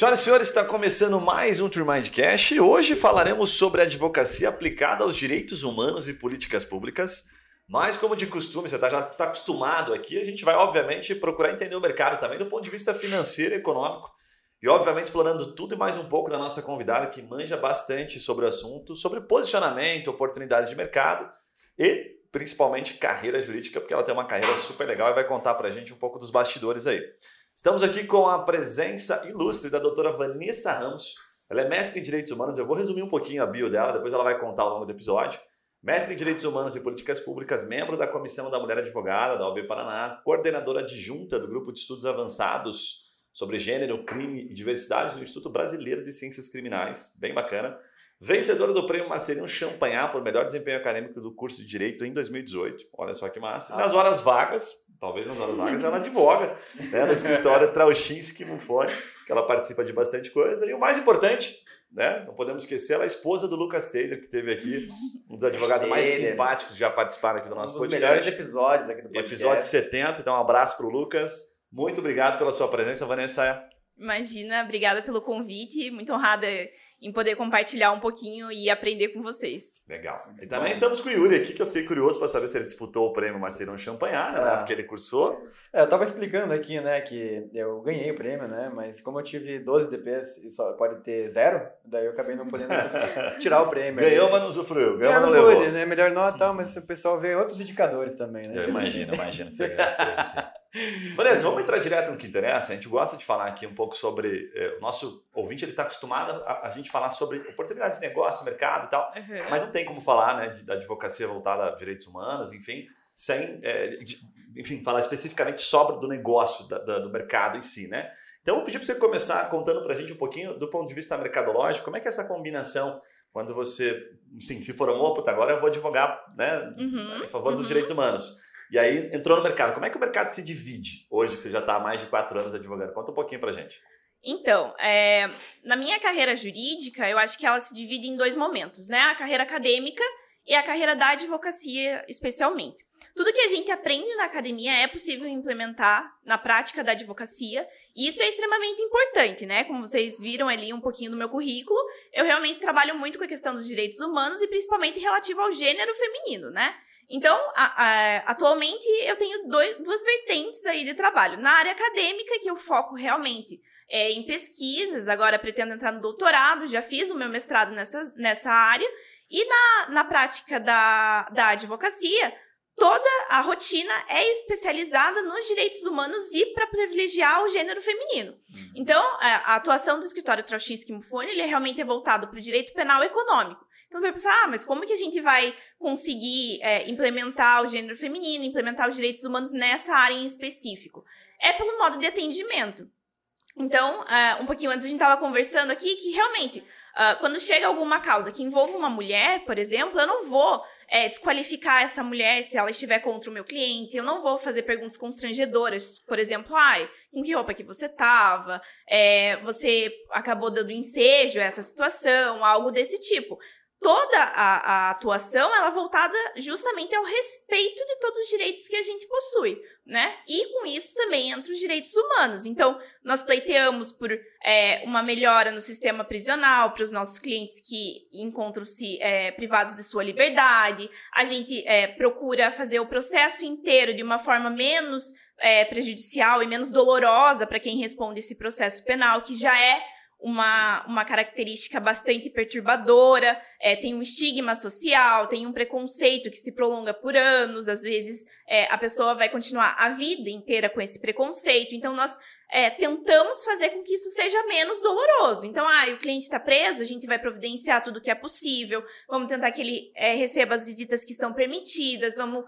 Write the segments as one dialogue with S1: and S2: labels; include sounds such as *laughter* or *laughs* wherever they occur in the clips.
S1: Senhoras e senhores, está começando mais um Turmind Cash hoje falaremos sobre advocacia aplicada aos direitos humanos e políticas públicas. Mas, como de costume, você tá, já está acostumado aqui, a gente vai, obviamente, procurar entender o mercado também do ponto de vista financeiro e econômico. E, obviamente, explorando tudo e mais um pouco da nossa convidada, que manja bastante sobre o assunto, sobre posicionamento, oportunidades de mercado e, principalmente, carreira jurídica, porque ela tem uma carreira super legal e vai contar para a gente um pouco dos bastidores aí. Estamos aqui com a presença ilustre da doutora Vanessa Ramos. Ela é mestre em Direitos Humanos. Eu vou resumir um pouquinho a bio dela, depois ela vai contar ao longo do episódio. Mestre em Direitos Humanos e Políticas Públicas, membro da Comissão da Mulher Advogada da OAB Paraná, coordenadora adjunta do Grupo de Estudos Avançados sobre Gênero, Crime e Diversidade do Instituto Brasileiro de Ciências Criminais. Bem bacana. Vencedora do prêmio Marcelino Champagnat por melhor desempenho acadêmico do curso de Direito em 2018. Olha só que massa. Nas horas vagas, talvez nas horas vagas, ela advoga né, no escritório *laughs* Trauchinski Mufone, que ela participa de bastante coisa. E o mais importante, né, não podemos esquecer, ela é a esposa do Lucas Taylor, que teve aqui, um dos advogados mais simpáticos que já participaram aqui do nosso
S2: um dos
S1: podcast.
S2: melhores episódios aqui do podcast.
S1: Episódio 70, então um abraço para o Lucas. Muito obrigado pela sua presença, Vanessa.
S3: Imagina, obrigada pelo convite, muito honrada em poder compartilhar um pouquinho e aprender com vocês.
S1: Legal. E também estamos com o Yuri aqui, que eu fiquei curioso para saber se ele disputou o prêmio Marcelão Champagnat, né?
S2: Ah.
S1: Porque ele cursou.
S2: É, eu tava explicando aqui, né, que eu ganhei o prêmio, né, mas como eu tive 12 DPs e só pode ter zero, daí eu acabei não podendo *laughs* tirar o prêmio.
S1: Ganhou, mas não usufruiu. Ganhou,
S2: Eu
S1: mas
S2: não
S1: não levou.
S2: né, melhor nota, tal, mas o pessoal vê outros indicadores também, né.
S1: Eu imagino, imagino que você ganhou esse prêmio, sim. Beleza, vamos entrar direto no que interessa. A gente gosta de falar aqui um pouco sobre. eh, o nosso ouvinte ele está acostumado a, a gente falar sobre oportunidades de negócio, mercado e tal.
S3: Uhum.
S1: Mas não tem como falar né, de- da advocacia voltada a direitos humanos, enfim, sem eh, de- enfim, falar especificamente sobre do negócio, da- da- do mercado em si, né? Então, eu vou pedir para você começar contando para a gente um pouquinho do ponto de vista mercadológico, como é que é essa combinação quando você, enfim, se formou, puta, agora eu vou advogar né,
S3: Uhum,
S1: em favor dos
S3: uhum.
S1: direitos humanos. E aí entrou no mercado. Como é que o mercado se divide hoje, que você já está há mais de quatro anos advogando? Conta um pouquinho para gente.
S3: Então, é, na minha carreira jurídica, eu acho que ela se divide em dois momentos, né? A carreira acadêmica e a carreira da advocacia, especialmente. Tudo que a gente aprende na academia é possível implementar na prática da advocacia, e isso é extremamente importante, né? Como vocês viram ali um pouquinho do meu currículo, eu realmente trabalho muito com a questão dos direitos humanos e principalmente relativo ao gênero feminino, né? Então, a- a- atualmente eu tenho dois- duas vertentes aí de trabalho. Na área acadêmica, que eu foco realmente é, em pesquisas, agora pretendo entrar no doutorado, já fiz o meu mestrado nessa, nessa área. E na, na prática da, da advocacia, toda a rotina é especializada nos direitos humanos e para privilegiar o gênero feminino. Então, a, a atuação do escritório Trauchinski Mufone, ele é realmente é voltado para o direito penal econômico. Então você vai pensar, ah, mas como que a gente vai conseguir é, implementar o gênero feminino, implementar os direitos humanos nessa área em específico? É pelo modo de atendimento. Então, ah, um pouquinho antes a gente estava conversando aqui que realmente, ah, quando chega alguma causa que envolva uma mulher, por exemplo, eu não vou é, desqualificar essa mulher se ela estiver contra o meu cliente, eu não vou fazer perguntas constrangedoras, por exemplo, ai, com que roupa que você tava, é, você acabou dando ensejo a essa situação, algo desse tipo toda a, a atuação ela voltada justamente ao respeito de todos os direitos que a gente possui, né? E com isso também entra os direitos humanos. Então, nós pleiteamos por é, uma melhora no sistema prisional para os nossos clientes que encontram-se é, privados de sua liberdade. A gente é, procura fazer o processo inteiro de uma forma menos é, prejudicial e menos dolorosa para quem responde esse processo penal, que já é uma, uma característica bastante perturbadora, é, tem um estigma social, tem um preconceito que se prolonga por anos, às vezes é, a pessoa vai continuar a vida inteira com esse preconceito, então nós é, tentamos fazer com que isso seja menos doloroso. Então, ah, o cliente está preso, a gente vai providenciar tudo que é possível, vamos tentar que ele é, receba as visitas que são permitidas, vamos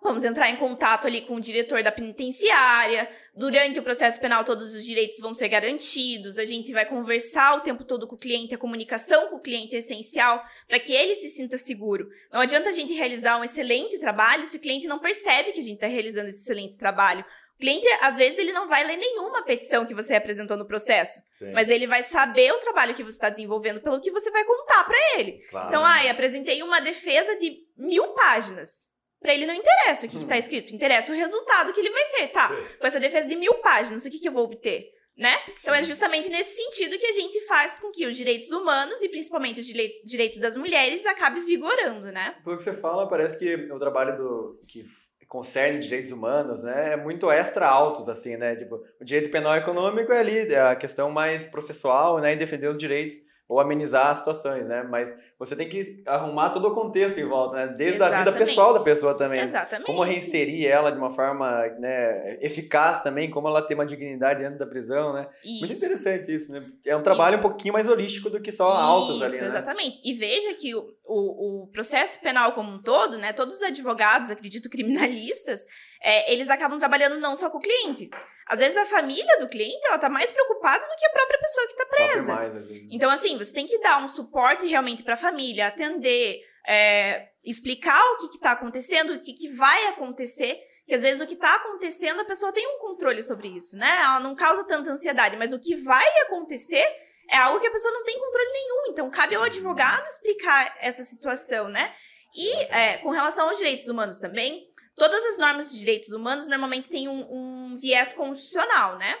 S3: Vamos entrar em contato ali com o diretor da penitenciária. Durante o processo penal, todos os direitos vão ser garantidos. A gente vai conversar o tempo todo com o cliente. A comunicação com o cliente é essencial para que ele se sinta seguro. Não adianta a gente realizar um excelente trabalho se o cliente não percebe que a gente está realizando esse excelente trabalho. O cliente, às vezes, ele não vai ler nenhuma petição que você apresentou no processo,
S1: Sim,
S3: mas ele vai saber o trabalho que você está desenvolvendo pelo que você vai contar para ele.
S1: claro.
S3: Então, ai, apresentei uma defesa de mil páginas. Pra ele não interessa o que, que tá escrito, interessa o resultado que ele vai ter, tá?
S1: Sim.
S3: Com essa defesa de mil páginas, o que, que eu vou obter? né? Então é justamente nesse sentido que a gente faz com que os direitos humanos e principalmente os direitos das mulheres acabe vigorando, né?
S2: Pelo que você fala, parece que o trabalho do que concerne direitos humanos, né, é muito extra altos assim, né? Tipo, o direito penal econômico é ali é a questão mais processual, né, e defender os direitos ou amenizar as situações, né? Mas você tem que arrumar todo o contexto em volta, né? Desde Exatamente. a vida pessoal da pessoa também.
S3: Exatamente.
S2: Como reinserir ela de uma forma né, eficaz também, como ela tem uma dignidade dentro da prisão, né? Isso. Muito interessante isso, né? É um trabalho e... um pouquinho mais holístico do que só isso, autos ali,
S3: né? exatamente. E veja que o, o, o, processo penal como um todo, né? Todos os advogados, acredito criminalistas, é, eles acabam trabalhando não só com o cliente. Às vezes a família do cliente, ela tá mais preocupada do que a própria pessoa que tá presa. Mais, então, assim, você tem que dar um suporte realmente para a família, atender, é, explicar o que está acontecendo, o que, que vai acontecer. Que às vezes o que está acontecendo, a pessoa tem um controle sobre isso, né? Ela não causa tanta ansiedade, mas o que vai acontecer é algo que a pessoa não tem controle nenhum. Então, cabe ao advogado explicar essa situação, né? E é, com relação aos direitos humanos também, todas as normas de direitos humanos normalmente têm um, um viés constitucional, né?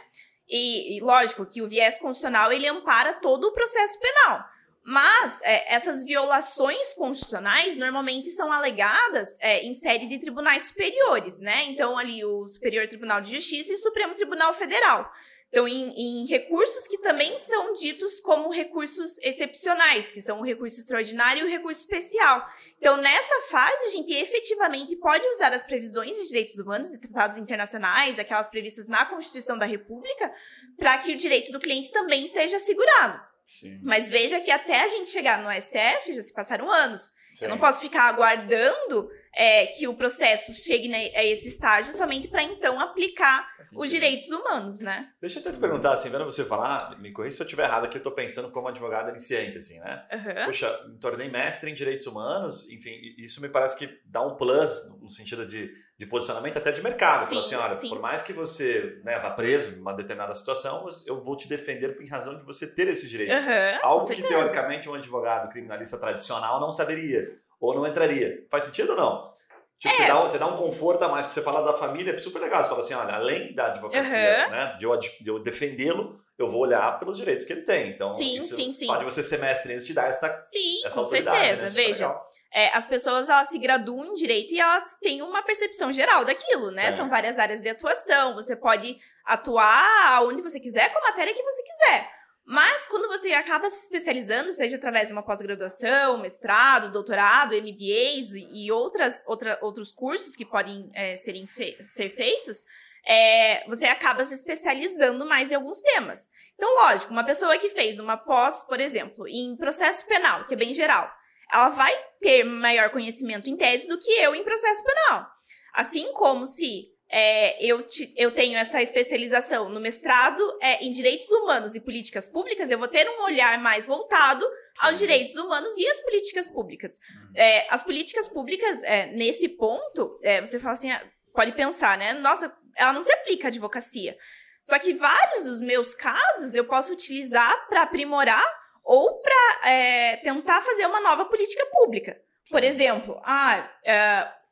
S3: E, e, lógico que o viés constitucional ele ampara todo o processo penal. Mas é, essas violações constitucionais normalmente são alegadas é, em série de tribunais superiores, né? Então, ali o Superior Tribunal de Justiça e o Supremo Tribunal Federal. Então, em, em, recursos que também são ditos como recursos excepcionais, que são o recurso extraordinário e o recurso especial. Então, nessa fase, a gente efetivamente pode usar as previsões de direitos humanos, de tratados internacionais, aquelas previstas na Constituição da República, para que o direito do cliente também seja assegurado. Sim. Mas veja que até a gente chegar no STF já se passaram anos. Sim. Eu não posso ficar aguardando é, que o processo chegue a esse estágio somente para então aplicar os direitos humanos, né?
S1: Deixa eu até te perguntar, assim, vendo você falar, me corrija se eu estiver errado aqui, eu estou pensando como advogado iniciante, assim, né? Uhum. Poxa, me tornei mestre em direitos humanos, enfim, isso me parece que dá um plus no sentido de, de posicionamento até de mercado. Sim, Fala assim, olha, sim. por mais que você né, vá preso em uma determinada situação, eu vou te defender em razão de você ter esses direitos. Uhum, Algo que, teoricamente, um advogado criminalista tradicional não saberia ou não entraria. Faz sentido ou não? Tipo, é. você, dá, você dá um conforto a mais, porque você fala da família, é super legal. Você fala assim, olha, além da advocacia, uhum. né, de eu, de eu defendê-lo, eu vou olhar pelos direitos que ele tem. Então,
S3: sim, isso sim, sim.
S1: pode você ser mestre nisso te dar essa,
S3: sim,
S1: essa
S3: com
S1: autoridade.
S3: certeza. Né? Veja, é, as pessoas elas se graduam em direito e elas têm uma percepção geral daquilo, né? Sim. São várias áreas de atuação. Você pode atuar onde você quiser, com a matéria que você quiser. Mas quando você acaba se especializando, seja através de uma pós-graduação, mestrado, doutorado, MBAs e outras, outra, outros cursos que podem é, serem fe ser feitos, é, você acaba se especializando mais em alguns temas. Então, lógico, uma pessoa que fez uma pós, por exemplo, em processo penal, que é bem geral, ela vai ter maior conhecimento em tese do que eu em processo penal. Assim como se é, eu, te, eu tenho essa especialização no mestrado é, em direitos humanos e políticas públicas, eu vou ter um olhar mais voltado aos direitos humanos e às políticas públicas. Uhum. É, as políticas públicas, é, nesse ponto, é, você fala assim, ah, pode pensar, né? Nossa, ela não se aplica à advocacia. Só que vários dos meus casos eu posso utilizar para aprimorar ou para é, tentar fazer uma nova política pública. Por exemplo, ah,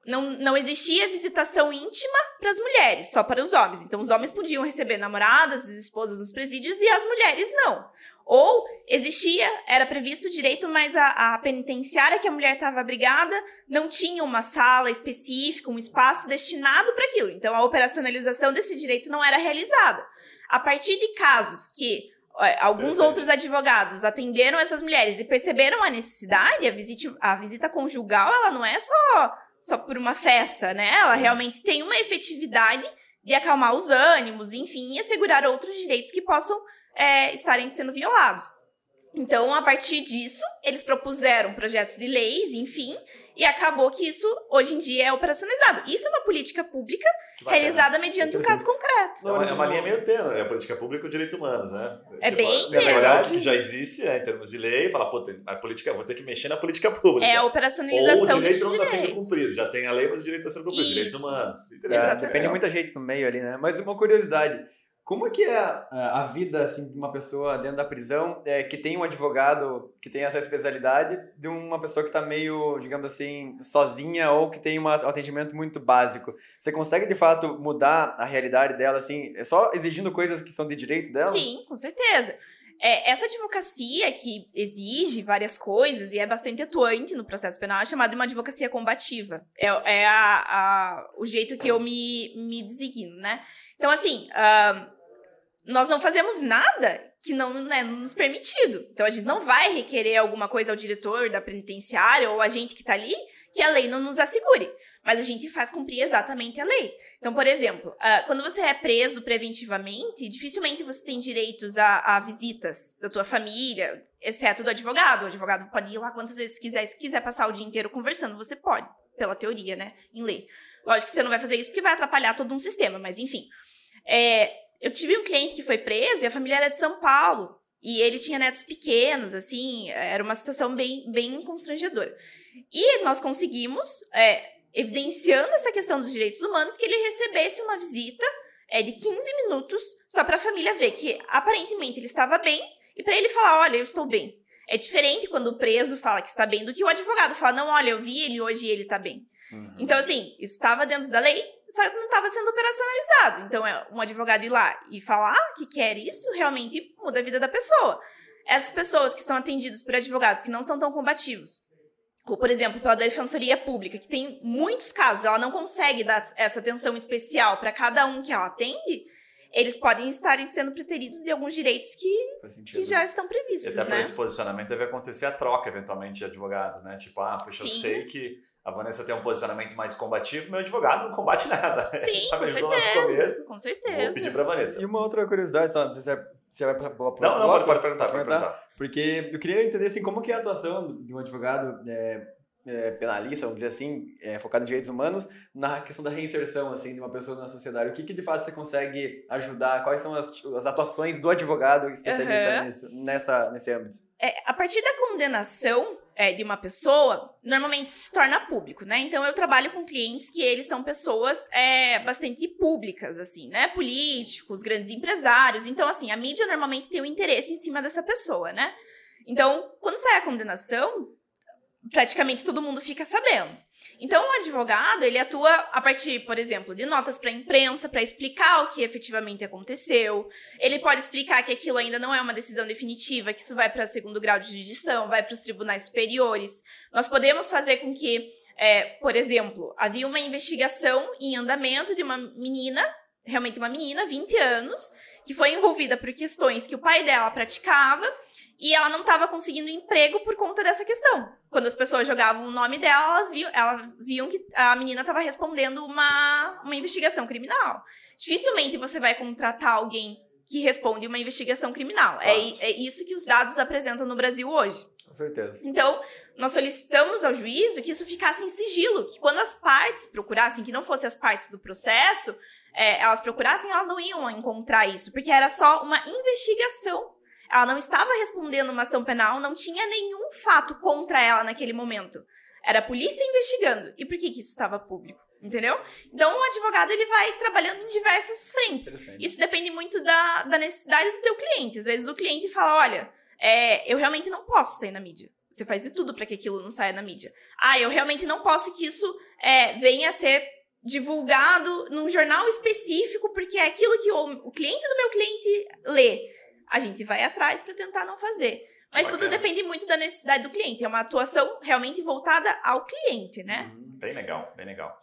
S3: não, não existia visitação íntima para as mulheres, só para os homens. Então, os homens podiam receber namoradas, esposas nos presídios e as mulheres não. Ou existia, era previsto o direito, mas a, a penitenciária que a mulher estava abrigada não tinha uma sala específica, um espaço destinado para aquilo. Então, a operacionalização desse direito não era realizada. A partir de casos que é, alguns outros advogados atenderam essas mulheres e perceberam a necessidade, a visita, a visita conjugal, ela não é só só por uma festa, né? Ela realmente tem uma efetividade de acalmar os ânimos, enfim, e assegurar outros direitos que possam é, estarem sendo violados. Então, a partir disso, eles propuseram projetos de leis, enfim, e acabou que isso, hoje em dia, é operacionalizado. Isso é uma política pública realizada mediante um caso concreto.
S1: Não, é uma linha meio tênue, né? A política pública e os direitos humanos, né?
S3: É tipo, bem
S1: tênue. olhar o que já existe né, em termos de lei e falar, pô, tem, a política, vou ter que mexer na política pública.
S3: É a operacionalização Ou
S1: o direito não está sendo cumprido. Já tem a lei, mas o direito está sendo cumprido. Isso. Direitos humanos.
S2: É, depende de muita gente no meio ali, né? Mas uma curiosidade. Como é que é a, a vida assim, de uma pessoa dentro da prisão é, que tem um advogado que tem essa especialidade de uma pessoa que está meio, digamos assim, sozinha ou que tem um atendimento muito básico? Você consegue, de fato, mudar a realidade dela, assim, é só exigindo coisas que são de direito dela?
S3: Sim, com certeza. É, essa advocacia que exige várias coisas e é bastante atuante no processo penal é chamada de uma advocacia combativa. É, é a, a, o jeito que eu me, me designo, né? Então, assim, uh, nós não fazemos nada que não é nos permitido. Então a gente não vai requerer alguma coisa ao diretor da penitenciária ou a gente que está ali que a lei não nos assegure. Mas a gente faz cumprir exatamente a lei. Então, por exemplo, uh, quando você é preso preventivamente, dificilmente você tem direitos a, a, visitas da tua família, exceto do advogado. O advogado pode ir lá quantas vezes quiser. Se quiser passar o dia inteiro conversando, você pode, pela teoria, né? Em lei. Lógico que você não vai fazer isso porque vai atrapalhar todo um sistema, mas enfim. É, eu tive um cliente que foi preso e a família era de São Paulo. E ele tinha netos pequenos, assim, era uma situação bem, bem constrangedora. E nós conseguimos, é, evidenciando essa questão dos direitos humanos, que ele recebesse uma visita é, de 15 minutos só para a família ver que aparentemente ele estava bem e para ele falar: olha, eu estou bem. É diferente quando o preso fala que está bem do que o advogado fala: não, olha, eu vi ele hoje e ele está bem. Uhum. Então, assim, isso estava dentro da lei, só não estava sendo operacionalizado. Então, é um advogado ir lá e falar que quer isso, realmente muda a vida da pessoa. Essas pessoas que são atendidas por advogados que não são tão combativos, ou, por exemplo, pela Defensoria Pública, que tem muitos casos, ela não consegue dar essa atenção especial para cada um que ela atende, eles podem estar sendo preteridos de alguns direitos que, que já estão previstos.
S1: E até
S3: né?
S1: esse posicionamento deve acontecer a troca, eventualmente, de advogados, né? Tipo, ah, puxa, Sim. eu sei que a Vanessa tem um posicionamento mais combativo, meu advogado não combate *laughs* nada.
S3: Sim, *laughs* com certeza. Começo, com certeza.
S1: Vou pedir pra Vanessa.
S2: E uma outra curiosidade, só, não sei se é, se vai pra, pra,
S1: Não, não, pode, pode perguntar, pode perguntar.
S2: Porque eu queria entender, assim, como que é a atuação de um advogado é, é, penalista, vamos dizer assim, é, focado em direitos humanos, na questão da reinserção, assim, de uma pessoa na sociedade. O que, que de fato você consegue ajudar? Quais são as, as atuações do advogado especialista uhum. nisso, nessa, nesse âmbito?
S3: É, a partir da condenação é, de uma pessoa, normalmente se torna público, né? Então eu trabalho com clientes que eles são pessoas é, bastante públicas, assim, né? Políticos, grandes empresários. Então, assim, a mídia normalmente tem um interesse em cima dessa pessoa, né? Então, quando sai a condenação, praticamente todo mundo fica sabendo. Então, o advogado, ele atua a partir, por exemplo, de notas para a imprensa, para explicar o que efetivamente aconteceu. Ele pode explicar que aquilo ainda não é uma decisão definitiva, que isso vai para segundo grau de jurisdição, vai para os tribunais superiores. Nós podemos fazer com que, é, por exemplo, havia uma investigação em andamento de uma menina, realmente uma menina, 20 anos, que foi envolvida por questões que o pai dela praticava e ela não estava conseguindo emprego por conta dessa questão. Quando as pessoas jogavam o nome dela, elas viam, elas viam que a menina estava respondendo uma, uma investigação criminal. Dificilmente você vai contratar alguém que responde uma investigação criminal. É, é isso que os dados apresentam no Brasil hoje.
S2: Com certeza.
S3: Então, nós solicitamos ao juízo que isso ficasse em sigilo, que quando as partes procurassem, que não fossem as partes do processo, é, elas procurassem, elas não iam encontrar isso, porque era só uma investigação ela não estava respondendo uma ação penal, não tinha nenhum fato contra ela naquele momento. Era a polícia investigando. E por que, que isso estava público? Entendeu? Então, o advogado ele vai trabalhando em diversas frentes. Isso depende muito da, da necessidade do teu cliente. Às vezes o cliente fala, olha, é, eu realmente não posso sair na mídia. Você faz de tudo para que aquilo não saia na mídia. Ah, eu realmente não posso que isso é, venha a ser divulgado num jornal específico, porque é aquilo que o, o cliente do meu cliente lê a gente vai atrás para tentar não fazer. Mas tudo depende muito da necessidade do cliente. É uma atuação realmente voltada ao cliente, né?
S1: Uhum. Bem legal, bem legal.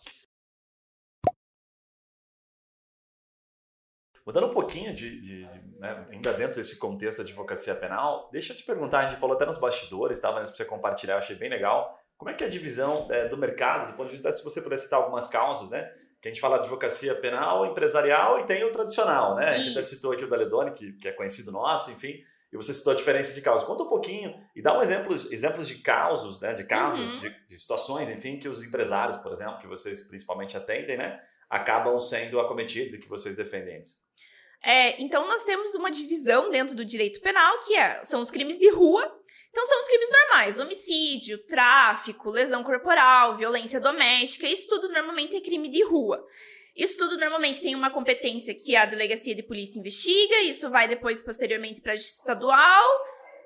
S1: Mudando um pouquinho de, de, de né, ainda dentro desse contexto da advocacia penal, deixa eu te perguntar, a gente falou até nos bastidores, estava tá, para você compartilhar, eu achei bem legal. Como é que é a divisão é, do mercado, do ponto de vista, se você puder citar algumas causas, né? Que a gente fala de advocacia penal, empresarial e tem o tradicional, né? A gente até citou aqui o Daledoni, que, que é conhecido nosso, enfim, e você citou a diferença de causas. Conta um pouquinho e dá um exemplo, exemplos de causos, né? De casos, uhum. de, de, situações, enfim, que os empresários, por exemplo, que vocês principalmente atendem, né? Acabam sendo acometidos e que vocês defendem.
S3: É, então, nós temos uma divisão dentro do direito penal, que é, são os crimes de rua, então são os crimes normais: homicídio, tráfico, lesão corporal, violência doméstica, isso tudo normalmente é crime de rua. Isso tudo normalmente tem uma competência que a delegacia de polícia investiga, isso vai depois, posteriormente, para a justiça estadual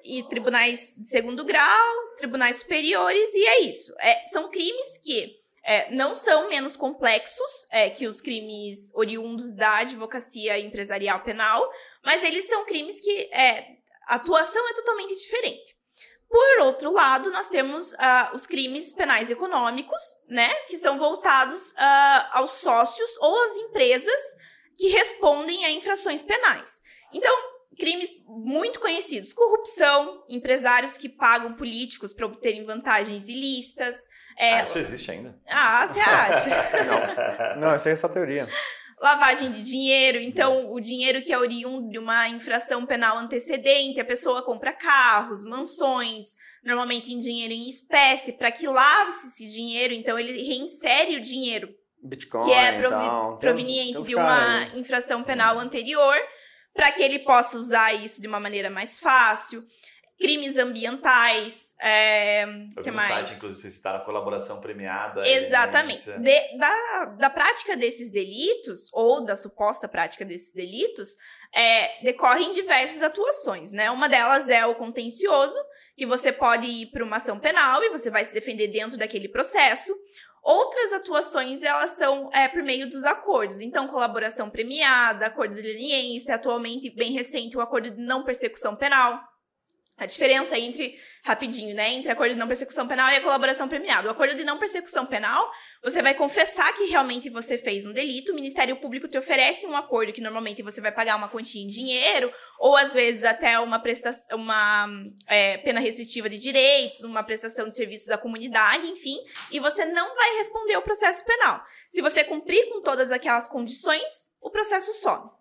S3: e tribunais de segundo grau, tribunais superiores, e é isso. É, são crimes que é, não são menos complexos é, que os crimes oriundos da advocacia empresarial penal, mas eles são crimes que é, a atuação é totalmente diferente. Por outro lado, nós temos uh, os crimes penais econômicos, né, que são voltados uh, aos sócios ou às empresas que respondem a infrações penais. Então, crimes muito conhecidos: corrupção, empresários que pagam políticos para obterem vantagens ilícitas.
S1: É... Ah, isso existe ainda?
S3: Ah, você acha? *laughs*
S2: não, não, isso aí é só teoria
S3: lavagem de dinheiro. Então, o dinheiro que é oriundo de uma infração penal antecedente, a pessoa compra carros, mansões, normalmente em dinheiro em espécie, para que lave-se esse dinheiro. Então, ele reinsere o dinheiro
S2: Bitcoin,
S3: que é provi então, proveniente tem, tem de uma aí. infração penal anterior, para que ele possa usar isso de uma maneira mais fácil crimes ambientais. É,
S1: Eu que mais? site, inclusive, vocês citaram colaboração premiada.
S3: Exatamente. De, da, da prática desses delitos, ou da suposta prática desses delitos, é, decorrem diversas atuações, né? Uma delas é o contencioso, que você pode ir para uma ação penal e você vai se defender dentro daquele processo. Outras atuações, elas são é, por meio dos acordos. Então, colaboração premiada, acordo de leniência, atualmente, bem recente, o acordo de não persecução penal a diferença entre, rapidinho, né, entre acordo de não persecução penal e a colaboração premiada. O acordo de não persecução penal, você vai confessar que realmente você fez um delito, o Ministério Público te oferece um acordo que normalmente você vai pagar uma quantia em dinheiro, ou às vezes até uma, prestação, uma é, pena restritiva de direitos, uma prestação de serviços à comunidade, enfim, e você não vai responder ao processo penal. Se você cumprir com todas aquelas condições, o processo some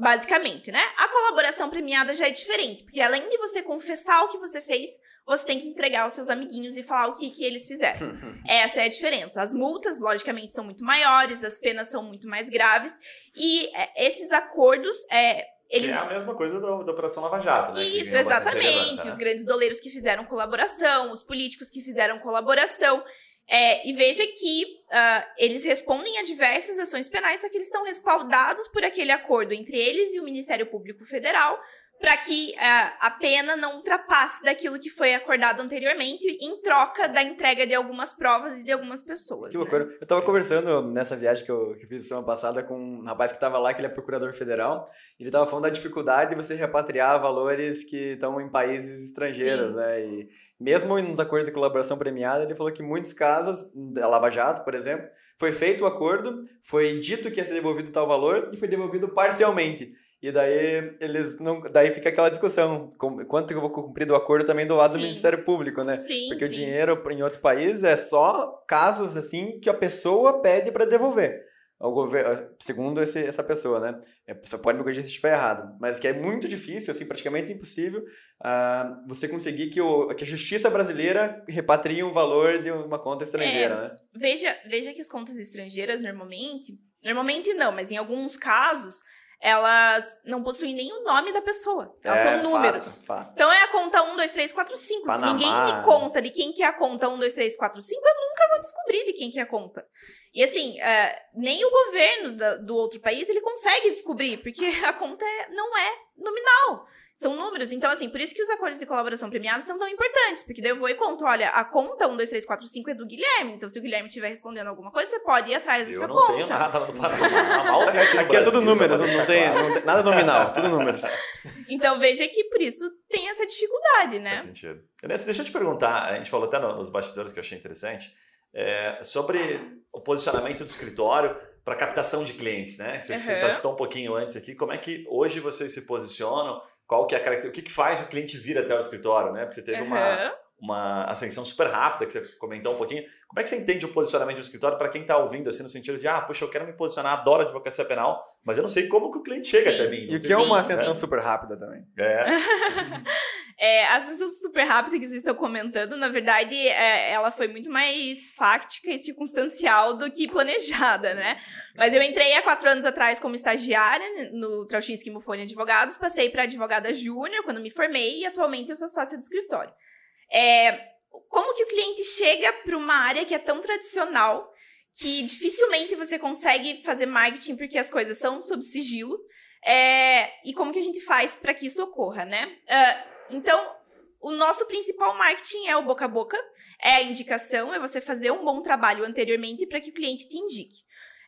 S3: basicamente, né? A colaboração premiada já é diferente, porque além de você confessar o que você fez, você tem que entregar aos seus amiguinhos e falar o que, que eles fizeram. *laughs* Essa é a diferença. As multas, logicamente, são muito maiores, as penas são muito mais graves, e é, esses acordos. É, eles...
S1: É a mesma coisa da, da Operação Lava Jato, né?
S3: Isso, exatamente. Né? Os grandes doleiros que fizeram colaboração, os políticos que fizeram colaboração. É, e veja que uh, eles respondem a diversas ações penais, só que eles estão respaldados por aquele acordo entre eles e o Ministério Público Federal para que uh, a pena não ultrapasse daquilo que foi acordado anteriormente em troca da entrega de algumas provas e de algumas pessoas.
S2: Que né? loucura. Eu estava conversando nessa viagem que eu, que fiz semana passada com um rapaz que estava lá, que ele é procurador federal, e ele estava falando da dificuldade de você repatriar valores que estão em países estrangeiros, Sim. né? E, mesmo nos acordos de colaboração premiada, ele falou que em muitos casos, da Lava Jato, por exemplo, foi feito o acordo, foi dito que ia ser devolvido tal valor e foi devolvido parcialmente. E daí eles não, daí fica aquela discussão, quanto que eu vou cumprir do acordo também do lado sim. do Ministério Público, né?
S3: Sim,
S2: Porque
S3: sim.
S2: o dinheiro em outro país é só casos assim que a pessoa pede para devolver ao governo, segundo esse, essa pessoa, né? É, você pode me corrigir se estiver errado, mas que é muito difícil, assim, praticamente impossível, uh, você conseguir que, o, que a justiça brasileira repatrie um valor de uma conta estrangeira, é, né?
S3: Veja, veja que as contas estrangeiras, normalmente, normalmente não, mas em alguns casos, elas não possuem nem o nome da pessoa. Elas é, são números.
S2: Fato, fato.
S3: Então é a conta 1, 2, 3, 4, 5. Panamá. Se ninguém me conta de quem que é a conta 1, 2, 3, 4, 5, eu nunca vou descobrir de quem que é a conta. E assim, é, nem o governo da, do outro país ele consegue descobrir, porque *laughs* a conta é, não é nominal. São números. Então, assim, por isso que os acordos de colaboração premiados são tão importantes. Porque daí eu vou e conto, olha, a conta 1, 2, 3, 4, 5 é do Guilherme. Então, se o Guilherme estiver respondendo alguma coisa, você pode ir atrás dessa conta.
S1: Eu não tenho nada no Paraná.
S2: aqui, aqui é tudo números, não, tem, não tem nada nominal, tudo números. *laughs*
S3: Então, veja que por isso tem essa dificuldade, né?
S1: Faz sentido. Deixa eu te perguntar, a gente falou até nos bastidores que eu achei interessante, é, sobre o posicionamento do escritório para captação de clientes, né? Que você uhum. já citou um pouquinho antes aqui. Como é que hoje vocês se posicionam? qual que é a característica, o que, faz o cliente vir até o escritório, né? Porque você teve uhum. uma, uma ascensão super rápida, que você comentou um pouquinho. Como é que você entende o posicionamento do escritório para quem está ouvindo, assim, no sentido de, ah, puxa, eu quero me posicionar, adoro advocacia penal, mas eu não sei como que o cliente chega Sim. até mim.
S2: E o que é uma ascensão super rápida também.
S1: É. *laughs*
S3: é, a ascensão super rápida que vocês estão comentando, na verdade, é, ela foi muito mais fáctica e circunstancial do que planejada, né? Mas eu entrei há quatro anos atrás como estagiária no Trauchinski Mufone Advogados, passei para advogada júnior quando me formei e atualmente eu sou sócia do escritório. É, como que o cliente chega para uma área que é tão tradicional, que dificilmente você consegue fazer marketing porque as coisas são sob sigilo. É, e como que a gente faz para que isso ocorra, né? Uh, então, o nosso principal marketing é o boca a boca, é a indicação, é você fazer um bom trabalho anteriormente para que o cliente te indique.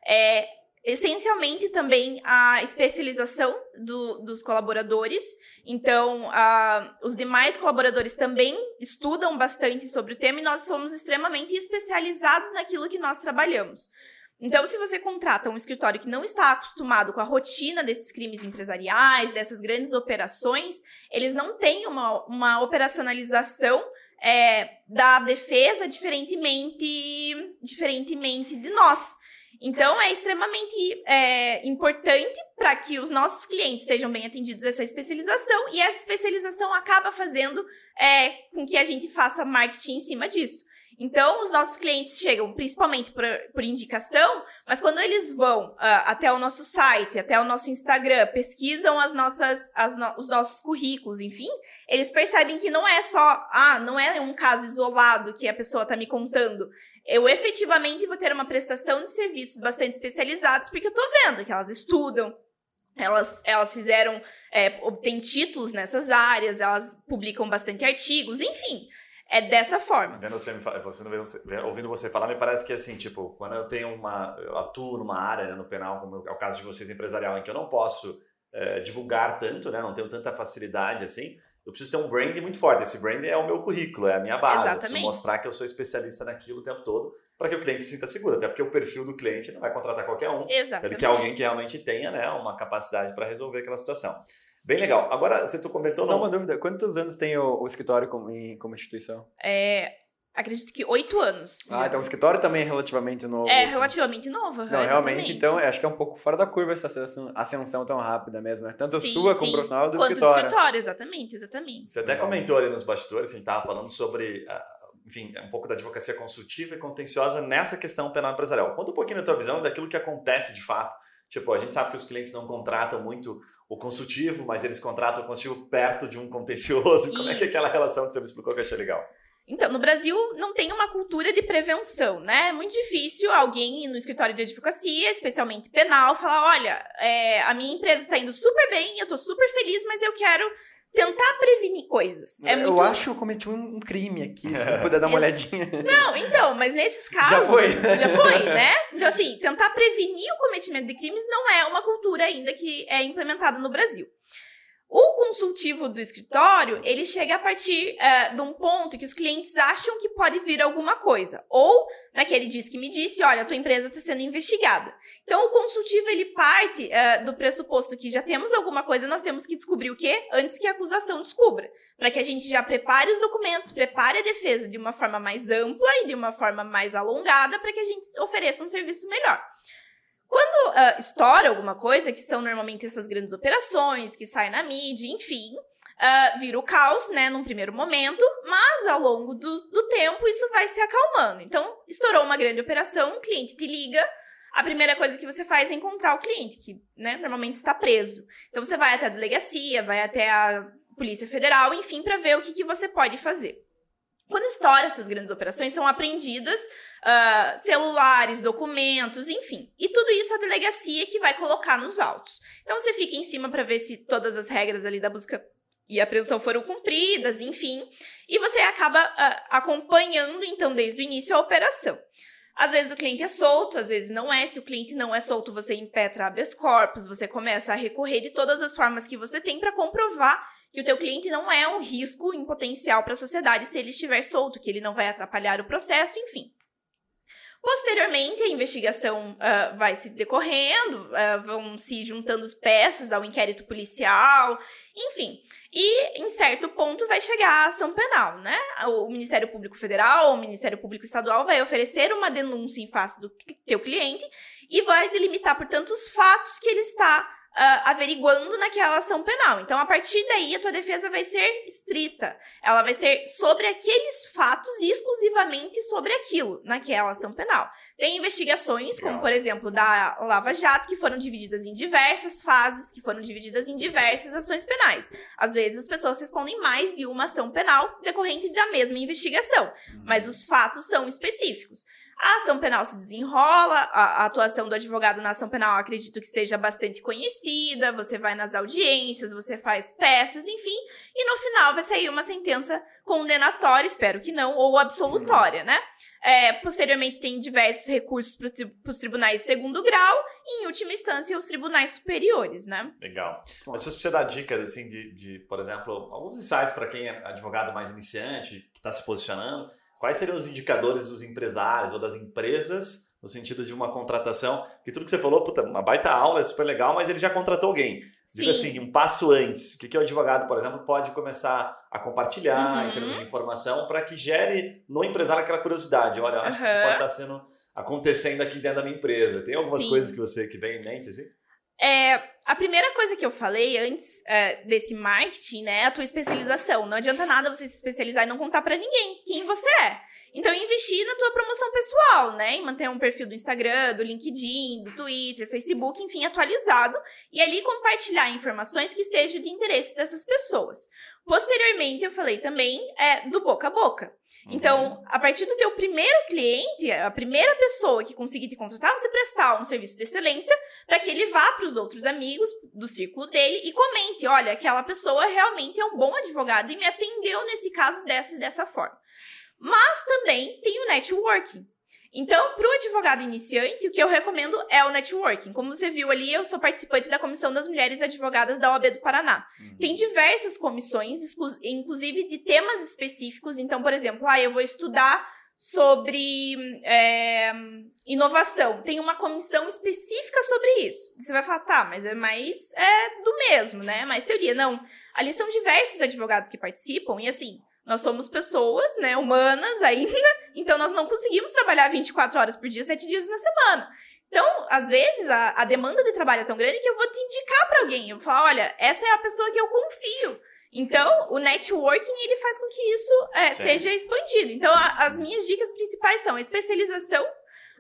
S3: É, essencialmente também a especialização do, dos colaboradores. Então, a, os demais colaboradores também estudam bastante sobre o tema e nós somos extremamente especializados naquilo que nós trabalhamos. Então, se você contrata um escritório que não está acostumado com a rotina desses crimes empresariais, dessas grandes operações, eles não têm uma, uma operacionalização é, da defesa diferentemente, diferentemente de nós. Então, é extremamente é, importante para que os nossos clientes sejam bem atendidos essa especialização e essa especialização acaba fazendo é, com que a gente faça marketing em cima disso. Então, os nossos clientes chegam principalmente por, por indicação, mas quando eles vão uh, até o nosso site, até o nosso Instagram, pesquisam as nossas, as no, os nossos currículos, enfim, eles percebem que não é só, ah, não é um caso isolado que a pessoa está me contando. Eu efetivamente vou ter uma prestação de serviços bastante especializados, porque eu estou vendo que elas estudam, elas, elas fizeram, é, obtêm títulos nessas áreas, elas publicam bastante artigos, enfim. É dessa forma.
S1: Vendo você, você, você, ouvindo você falar, me parece que assim, tipo, quando eu tenho uma. Eu atuo numa área né, no penal, como é o caso de vocês empresarial, em que eu não posso é, divulgar tanto, né? Não tenho tanta facilidade assim. Eu preciso ter um brand muito forte. Esse brand é o meu currículo, é a minha base. Exatamente. Eu preciso mostrar que eu sou especialista naquilo o tempo todo para que o cliente se sinta seguro. Até porque o perfil do cliente não vai contratar qualquer um.
S3: Exatamente.
S1: Ele quer alguém que realmente tenha né, uma capacidade para resolver aquela situação. Bem legal. Agora, você tu comentou...
S2: Só uma dúvida. Quantos anos tem o, o escritório como, como instituição?
S3: É, acredito que oito anos.
S2: Ah, já. então o escritório também é relativamente novo.
S3: É, relativamente novo. Não,
S2: exatamente. realmente, então, acho que é um pouco fora da curva essa ascensão tão rápida mesmo, né? Tanto sim, sua sim. como profissional do
S3: Quanto
S2: escritório.
S3: do escritório, exatamente, exatamente.
S1: Você até comentou ali nos bastidores, que a gente estava falando sobre... Uh, enfim, um pouco da advocacia consultiva e contenciosa nessa questão penal empresarial. Conta um pouquinho da tua visão daquilo que acontece de fato Tipo, a gente sabe que os clientes não contratam muito o consultivo, mas eles contratam o consultivo perto de um contencioso. Isso. Como é que é aquela relação que você me explicou que eu achei legal?
S3: Então, no Brasil não tem uma cultura de prevenção, né? É muito difícil alguém no escritório de advocacia, especialmente penal, falar: olha, é, a minha empresa está indo super bem, eu estou super feliz, mas eu quero tentar prevenir coisas. É
S2: eu muito... acho que eu cometi um crime aqui, se puder dar uma *laughs* olhadinha.
S3: Não, então, mas nesses *laughs* casos.
S2: Já foi.
S3: Já foi, *laughs* né? Então, assim, tentar prevenir o cometimento de crimes não é uma cultura ainda que é implementada no Brasil. O consultivo do escritório, ele chega a partir uh, de um ponto que os clientes acham que pode vir alguma coisa. Ou, naquele diz que me disse, olha, a tua empresa está sendo investigada. Então, o consultivo, ele parte uh, do pressuposto que já temos alguma coisa, nós temos que descobrir o quê? Antes que a acusação descubra. Para que a gente já prepare os documentos, prepare a defesa de uma forma mais ampla e de uma forma mais alongada, para que a gente ofereça um serviço melhor. Quando uh, estoura alguma coisa, que são normalmente essas grandes operações que saem na mídia, enfim, uh, vira o caos, né, num primeiro momento, mas ao longo do, do tempo isso vai se acalmando. Então, estourou uma grande operação, o cliente te liga, a primeira coisa que você faz é encontrar o cliente, que né, normalmente está preso. Então, você vai até a delegacia, vai até a Polícia Federal, enfim, para ver o que, que você pode fazer. Quando estoura essas grandes operações, são apreendidas uh, celulares, documentos, enfim. E tudo isso a delegacia que vai colocar nos autos. Então você fica em cima para ver se todas as regras ali da busca e apreensão foram cumpridas, enfim. E você acaba uh, acompanhando, então, desde o início a operação. Às vezes o cliente é solto, às vezes não é. Se o cliente não é solto, você impetra habeas corpus, você começa a recorrer de todas as formas que você tem para comprovar que o teu cliente não é um risco em potencial para a sociedade se ele estiver solto, que ele não vai atrapalhar o processo, enfim. Posteriormente, a investigação uh, vai se decorrendo, uh, vão se juntando as peças ao inquérito policial, enfim. E, em certo ponto, vai chegar a ação penal, né? O Ministério Público Federal o Ministério Público Estadual vai oferecer uma denúncia em face do teu cliente e vai delimitar, portanto, os fatos que ele está uh, averiguando naquela ação penal. Então, a partir daí, a tua defesa vai ser estrita. Ela vai ser sobre aqueles fatos e exclusivamente sobre aquilo, naquela ação penal. Tem investigações, como por exemplo, da Lava Jato, que foram divididas em diversas fases, que foram divididas em diversas ações penais. Às vezes, as pessoas respondem mais de uma ação penal decorrente da mesma investigação, mas os fatos são específicos. A ação penal se desenrola, a, a, atuação do advogado na ação penal acredito que seja bastante conhecida, você vai nas audiências, você faz peças, enfim, e no final vai sair uma sentença condenatória, espero que não, ou absolutória, né? É, posteriormente tem diversos recursos para os tribunais de segundo grau e, em última instância, os tribunais superiores, né?
S1: Legal. Mas se você precisa dar dicas, assim, de, de por exemplo, alguns insights para quem é advogado mais iniciante, que está se posicionando, quais seriam os indicadores dos empresários ou das empresas no sentido de uma contratação? Que tudo que você falou, puta, uma baita aula, é super legal, mas ele já contratou alguém. Digo assim, um passo antes. O que, que o advogado, por exemplo, pode começar a compartilhar uhum. em termos de informação para que gere no empresário aquela curiosidade. Olha, acho uhum. que isso pode estar sendo acontecendo aqui dentro da minha empresa. Tem algumas Sim. coisas que você que vem em mente, assim?
S3: É, a primeira coisa que eu falei antes é, desse marketing, né, é a tua especialização. Não adianta nada você se especializar e não contar para ninguém quem você é. Então, investir na tua promoção pessoal, né? Em manter um perfil do Instagram, do LinkedIn, do Twitter, Facebook, enfim, atualizado. E ali compartilhar informações que sejam de interesse dessas pessoas. Posteriormente, eu falei também é, do boca a boca. Uhum. Então, a partir do teu primeiro cliente, a primeira pessoa que conseguir te contratar, você prestar um serviço de excelência para que ele vá para os outros amigos do círculo dele e comente: olha, aquela pessoa realmente é um bom advogado e me atendeu nesse caso dessa e dessa forma. Mas também tem o networking. Então, para o advogado iniciante, o que eu recomendo é o networking. Como você viu ali, eu sou participante da Comissão das Mulheres Advogadas da OAB do Paraná. Uhum. Tem diversas comissões, inclusive de temas específicos. Então, por exemplo, ah, eu vou estudar sobre é, inovação. Tem uma comissão específica sobre isso. Você vai falar, tá, mas é mais é, do mesmo, né? Mais teoria. Não. Ali são diversos advogados que participam, e assim, nós somos pessoas, né, humanas ainda, *laughs* então nós não conseguimos trabalhar 24 horas por dia, 7 dias na semana. Então, às vezes, a, a demanda de trabalho é tão grande que eu vou te indicar para alguém. Eu vou falar, olha, essa é a pessoa que eu confio. Então, o networking, ele faz com que isso é, seja expandido. Então, a, as minhas dicas principais são especialização,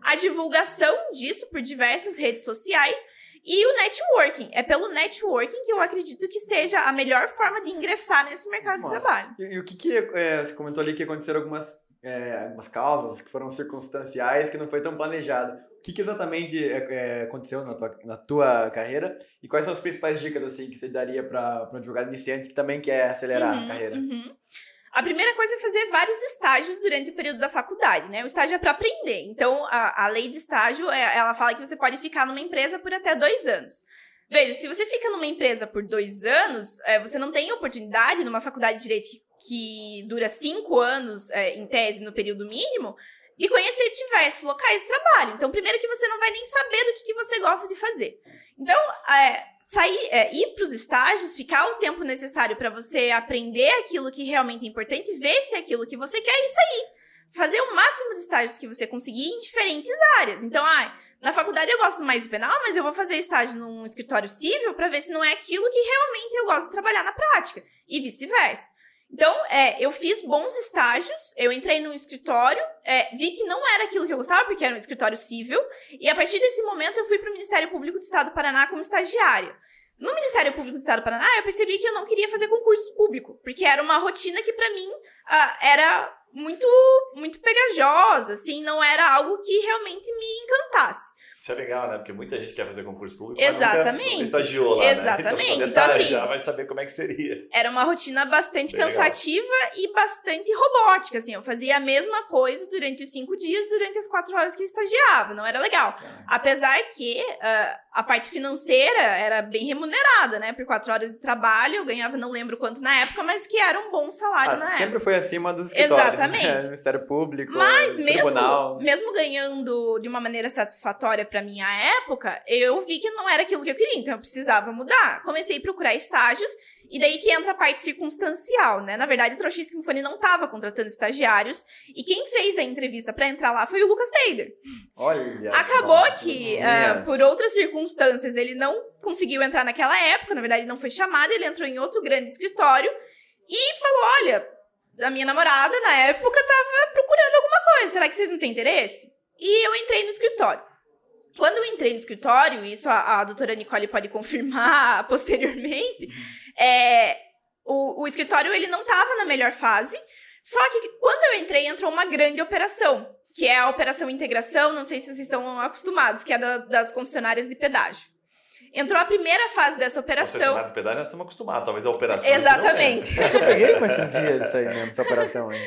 S3: a divulgação disso por diversas redes sociais e o networking. É pelo networking que eu acredito que seja a melhor forma de ingressar nesse mercado Nossa. de trabalho.
S2: E, e, o que, que é, você comentou ali que aconteceram algumas, é, algumas causas que foram circunstanciais, que não foi tão planejado. O que, que exatamente é, é, aconteceu na tua, na tua carreira e quais são as principais dicas assim que você daria para um advogado iniciante que também quer acelerar uhum, a carreira?
S3: Uhum. A primeira coisa é fazer vários estágios durante o período da faculdade, né? O estágio é para aprender. Então, a, a lei de estágio, é, ela fala que você pode ficar numa empresa por até dois anos. Veja, se você fica numa empresa por dois anos, é, você não tem oportunidade numa faculdade de direito que, que dura cinco anos, é, em tese, no período mínimo, e conhecer diversos locais de trabalho. Então, primeiro que você não vai nem saber do que, que você gosta de fazer. Então, é, sair, é, ir para os estágios, ficar o tempo necessário para você aprender aquilo que realmente é importante, ver se é aquilo que você quer e sair. Fazer o máximo de estágios que você conseguir em diferentes áreas. Então, ah, na faculdade eu gosto mais de penal, mas eu vou fazer estágio num escritório civil para ver se não é aquilo que realmente eu gosto de trabalhar na prática. E vice-versa. Então, é, eu fiz bons estágios, eu entrei num escritório, é, vi que não era aquilo que eu gostava, porque era um escritório civil, e a partir desse momento eu fui para o Ministério Público do Estado do Paraná como estagiária. No Ministério Público do Estado do Paraná, eu percebi que eu não queria fazer concurso público, porque era uma rotina que para mim ah, era muito muito pegajosa, assim, não era algo que realmente me encantasse.
S1: Isso é legal, né? Porque muita gente quer fazer concurso público,
S3: Exatamente.
S1: mas nunca, estagiou lá,
S3: Exatamente.
S1: Né? Então, então assim, já vai saber como é que seria.
S3: Era uma rotina bastante Bem cansativa legal. e bastante robótica, assim. Eu fazia a mesma coisa durante os cinco dias, durante as quatro horas que eu estagiava. Não era legal. É. Apesar que uh, a parte financeira era bem remunerada, né? Por quatro horas de trabalho, eu ganhava, não lembro quanto na época, mas que era um bom salário ah, na
S2: sempre
S3: época.
S2: foi acima dos escritórios.
S3: Exatamente.
S2: Né? *laughs* Ministério Público,
S3: mas
S2: tribunal.
S3: mesmo, mesmo ganhando de uma maneira satisfatória para minha época, eu vi que não era aquilo que eu queria, então eu precisava mudar. Comecei a procurar estágios, e daí que entra a parte circunstancial, né? Na verdade, o Trouxíssimo Fone não estava contratando estagiários, e quem fez a entrevista para entrar lá foi o Lucas Taylor.
S2: Olha
S3: Acabou só, que, uh, por outras circunstâncias, ele não conseguiu entrar naquela época, na verdade, não foi chamado, ele entrou em outro grande escritório e falou: olha, a minha namorada, na época, estava procurando alguma coisa, será que vocês não têm interesse? E eu entrei no escritório. Quando eu entrei no escritório, isso a, a doutora Nicole pode confirmar *laughs* posteriormente, é, o, o escritório ele não estava na melhor fase, só que quando eu entrei, entrou uma grande operação. que é a Operação Integração, não sei se vocês estão acostumados, que é da, das concessionárias de pedágio. Entrou a primeira fase dessa operação.
S1: Concessionário de pedágio nós estamos acostumados, talvez a operação.
S3: Exatamente. *laughs*
S2: Acho que eu peguei com esses dias isso aí mesmo, essa operação aí.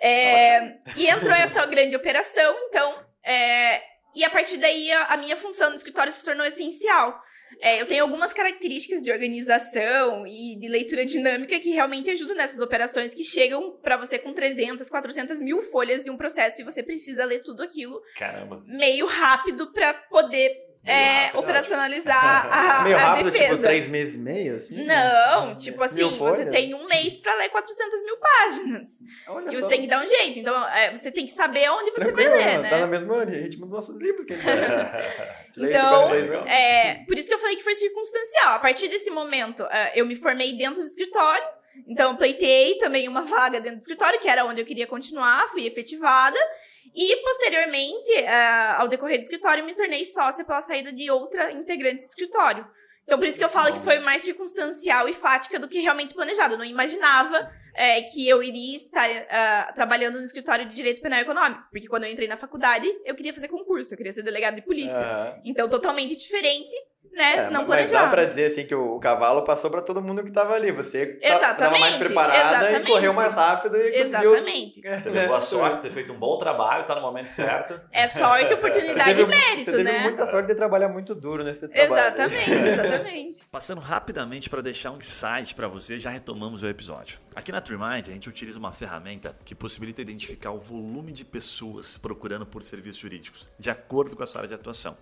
S3: É, e entrou essa grande operação, então. é, e a partir daí a, a minha função no escritório se tornou essencial. É, eu tenho algumas características de organização e de leitura dinâmica que realmente ajudam nessas operações que chegam para você com 300, 400 mil folhas de um processo e você precisa ler tudo aquilo
S1: Caramba.
S3: meio rápido para poder é,
S1: rápido,
S3: operacionalizar a, *laughs*
S2: Meio
S3: a
S2: rápido,
S3: defesa.
S2: tipo, três meses e meio, assim?
S3: Não, tipo assim, você tem um mês para ler 400 mil páginas.
S2: Olha
S3: E
S2: só.
S3: você tem que dar um jeito. Então, é, você tem que saber onde você vai
S2: Tranquilo,
S3: ler, né?
S2: Tá no mesmo ritmo dos nossos livros que a gente *laughs*
S3: Então,
S2: 50 vezes.
S3: é, por isso que eu falei que foi circunstancial. A partir desse momento, é, eu me formei dentro do escritório. Então, eu pleitei também uma *laughs* vaga dentro do escritório, que era onde eu queria continuar, fui efetivada. E, posteriormente, é, ao decorrer do escritório, me tornei sócia pela saída de outra integrante do escritório. Então, por isso que eu falo que foi mais circunstancial e fática do que realmente planejado. Eu não imaginava é, que eu iria estar ah, trabalhando no escritório de Direito Penal e Econômico. Porque quando eu entrei na faculdade, eu queria fazer concurso, eu queria ser delegado de polícia.
S2: Aham.
S3: Então, totalmente diferente, né?
S2: É,
S3: não
S2: mas dá
S3: planejado.
S2: pra dizer assim que o, o cavalo passou pra todo mundo que tava ali. Você ta- tava
S3: Exatamente,
S2: mais preparada e
S3: exatamente.
S2: correu mais rápido e conseguiu...
S3: Exatamente.
S1: Você levou a sorte de ter feito um bom trabalho, tá no momento certo.
S3: É sorte, oportunidade
S2: teve,
S3: e mérito,
S2: você teve
S3: né?
S2: muita sorte de trabalhar muito duro nesse trabalho.
S3: Exatamente, *laughs* exatamente.
S1: Passando rapidamente para deixar um insight para você, já retomamos o episódio. Aqui na TreeMind a gente utiliza uma ferramenta que possibilita identificar o volume de pessoas procurando por serviços jurídicos, de acordo com a sua área de atuação.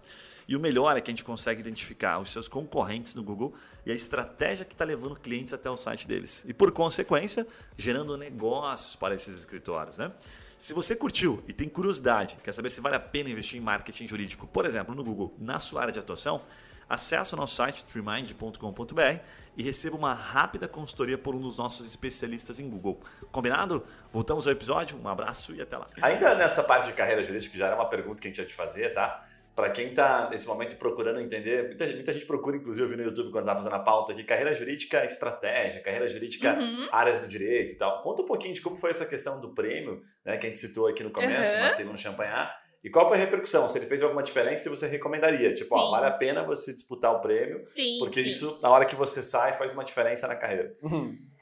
S1: E o melhor é que a gente consegue identificar os seus concorrentes no Google e a estratégia que está levando clientes até o site deles. E por consequência, gerando negócios para esses escritórios, né? Se você curtiu e tem curiosidade, quer saber se vale a pena investir em marketing jurídico, por exemplo, no Google, na sua área de atuação, acesse o nosso site treemind.com.br e receba uma rápida consultoria por um dos nossos especialistas em Google. Combinado? Voltamos ao episódio, um abraço e até lá. Ainda nessa parte de carreira jurídica, que já era uma pergunta que a gente ia te fazer, tá? Para quem está nesse momento procurando entender, muita, muita gente procura, inclusive no YouTube quando estava fazendo a pauta aqui, carreira jurídica estratégia, carreira jurídica
S3: Uhum.
S1: áreas do direito e tal. Conta um pouquinho de como foi essa questão do prêmio, né, que a gente citou aqui no começo,
S3: Uhum.
S1: Marcelo no Champagnat, e qual foi a repercussão? Se ele fez alguma diferença, se você recomendaria. Tipo, ó, vale a pena você disputar o prêmio,
S3: Sim,
S1: porque
S3: sim.
S1: isso, na hora que você sai, faz uma diferença na carreira.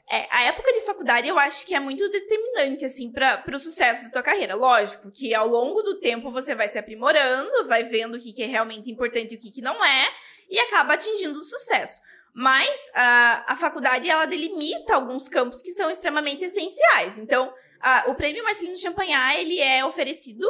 S3: É, a época de faculdade eu acho que é muito determinante, assim, para o sucesso da tua carreira. Lógico que ao longo do tempo você vai se aprimorando, vai vendo o que, que é realmente importante e o que, que não é, e acaba atingindo o sucesso. Mas a, a faculdade, ela delimita alguns campos que são extremamente essenciais. Então, a- o prêmio Marcelino Champagnat, ele é oferecido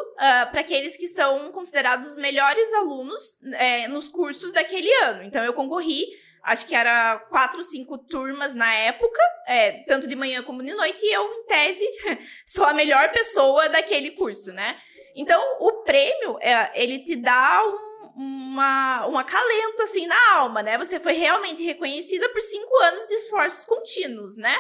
S3: para aqueles que são considerados os melhores alunos é, nos cursos daquele ano. Então, eu concorri acho que era quatro, cinco turmas na época, é, tanto de manhã como de noite, e eu, em tese, *laughs* sou a melhor pessoa daquele curso, né? Então, o prêmio, é, ele te dá um, uma, um acalento, assim, na alma, né? Você foi realmente reconhecida por cinco anos de esforços contínuos, né?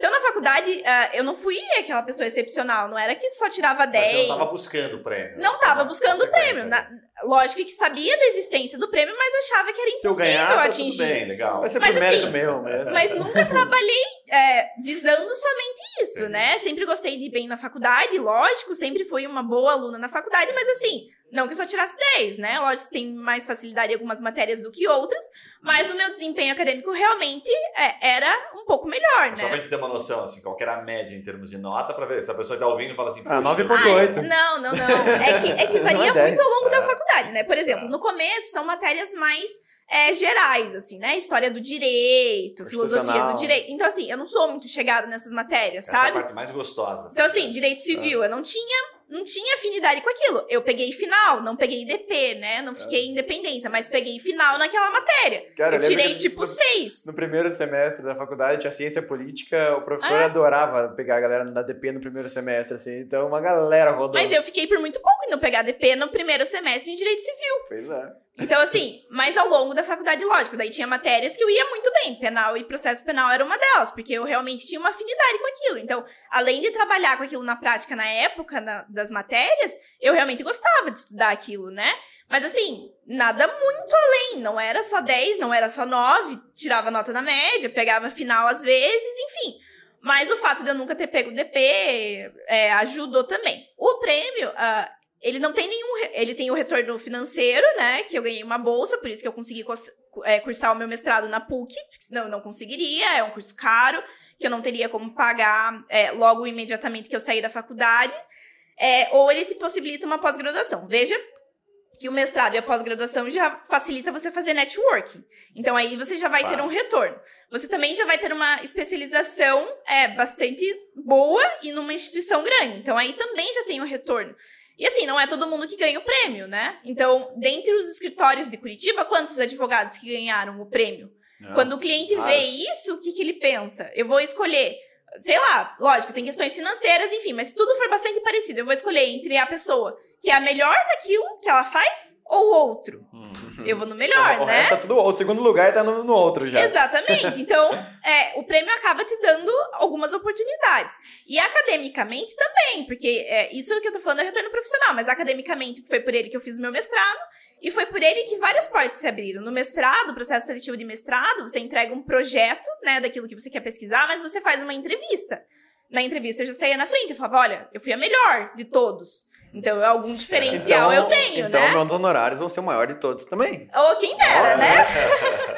S3: Então, na faculdade, ah, eu não fui aquela pessoa excepcional, não era que só tirava 10.
S1: Mas você não estava buscando o prêmio.
S3: Não estava buscando o prêmio.
S1: né?
S3: Na- lógico que sabia da existência do prêmio, mas achava que era
S1: Se eu
S3: impossível
S1: ganhar, tá
S3: atingir.
S1: tudo bem, legal.
S2: Vai ser
S3: Mas
S2: mérito
S3: assim,
S2: meu mesmo.
S3: Mas nunca trabalhei é, visando somente isso,
S1: Entendi.
S3: né? Sempre gostei de ir bem na faculdade, lógico, sempre fui uma boa aluna na faculdade, mas assim, não que eu só tirasse 10, né? Lógico que tem mais facilidade em algumas matérias do que outras, mas o meu desempenho acadêmico realmente é, era um pouco melhor,
S1: Só pra
S3: né?
S1: gente ter uma noção, assim, qual que era a média em termos de nota, pra ver se a pessoa que tá ouvindo fala assim...
S2: Ah,
S1: "Puxa,
S2: 9.8.
S3: Ai, não, não, não. É que, é que *laughs* varia
S2: é 10.
S3: muito ao longo
S1: É.
S3: da faculdade, né? Por exemplo,
S1: É.
S3: no começo são matérias mais é, gerais, assim, né? História do direito, filosofia do direito. Então, assim, eu não sou muito chegada nessas matérias,
S1: Essa é a
S3: sabe?
S1: parte mais gostosa.
S3: Então, assim,
S1: faculdade.
S3: direito civil, eu não tinha, não tinha afinidade com aquilo. Eu peguei final, não peguei DP, né? Não fiquei em independência, mas peguei final naquela matéria.
S2: Cara,
S3: eu tirei, tipo,
S2: no-
S3: seis.
S2: No primeiro semestre da faculdade tinha ciência política, o professor
S3: Ah.
S2: adorava pegar a galera da DP no primeiro semestre, assim, então uma galera rodou.
S3: Mas eu fiquei por muito pouco em não pegar DP no primeiro semestre em direito civil.
S2: Pois é.
S3: Então, assim, mas ao longo da faculdade, lógico, daí tinha matérias que eu ia muito bem. Penal e processo penal era uma delas, porque eu realmente tinha uma afinidade com aquilo. Então, além de trabalhar com aquilo na prática na época na- das matérias, eu realmente gostava de estudar aquilo, né? Mas assim, nada muito além. Não era só 10, não era só 9, tirava nota na média, pegava final às vezes, enfim. Mas o fato de eu nunca ter pego DP é, ajudou também. O prêmio, ah, ele não tem nenhum. Ele tem o retorno financeiro, né? Que eu ganhei uma bolsa, por isso que eu consegui é, cursar o meu mestrado na PUC, senão eu não conseguiria, é um curso caro, que eu não teria como pagar é, logo imediatamente que eu sair da faculdade. É, ou ele te possibilita uma pós-graduação. Veja que o mestrado e a pós-graduação já facilita você fazer networking. Então aí você já vai ter um retorno. Você também já vai ter uma especialização é, bastante boa e numa instituição grande. Então aí também já tem um retorno. E assim, não é todo mundo que ganha o prêmio, né? Então, dentre os escritórios de Curitiba, quantos advogados que ganharam o prêmio? Não. Quando o cliente vê isso, o que, que ele pensa? Eu vou escolher sei lá, lógico, tem questões financeiras, enfim, mas se tudo for bastante parecido, eu vou escolher entre a pessoa que é a melhor daquilo que ela faz ou outro. Hum. Eu vou no melhor,
S2: o,
S3: né?
S2: O, tá tudo, o segundo lugar tá no, no outro já.
S3: Exatamente. *laughs* Então, é, o prêmio acaba te dando algumas oportunidades. E academicamente também, porque é, isso que eu tô falando é retorno profissional, mas academicamente foi por ele que eu fiz o meu mestrado e foi por ele que várias portas se abriram. No mestrado, processo seletivo de mestrado, você entrega um projeto, né, daquilo que você quer pesquisar, mas você faz uma entrevista. Na entrevista eu já saía na frente, eu falava, olha, eu fui a melhor de todos. Então, algum diferencial
S2: então,
S3: eu tenho,
S2: então,
S3: né?
S2: Então, meus honorários vão ser o maior de todos também.
S3: Ou quem dera, né?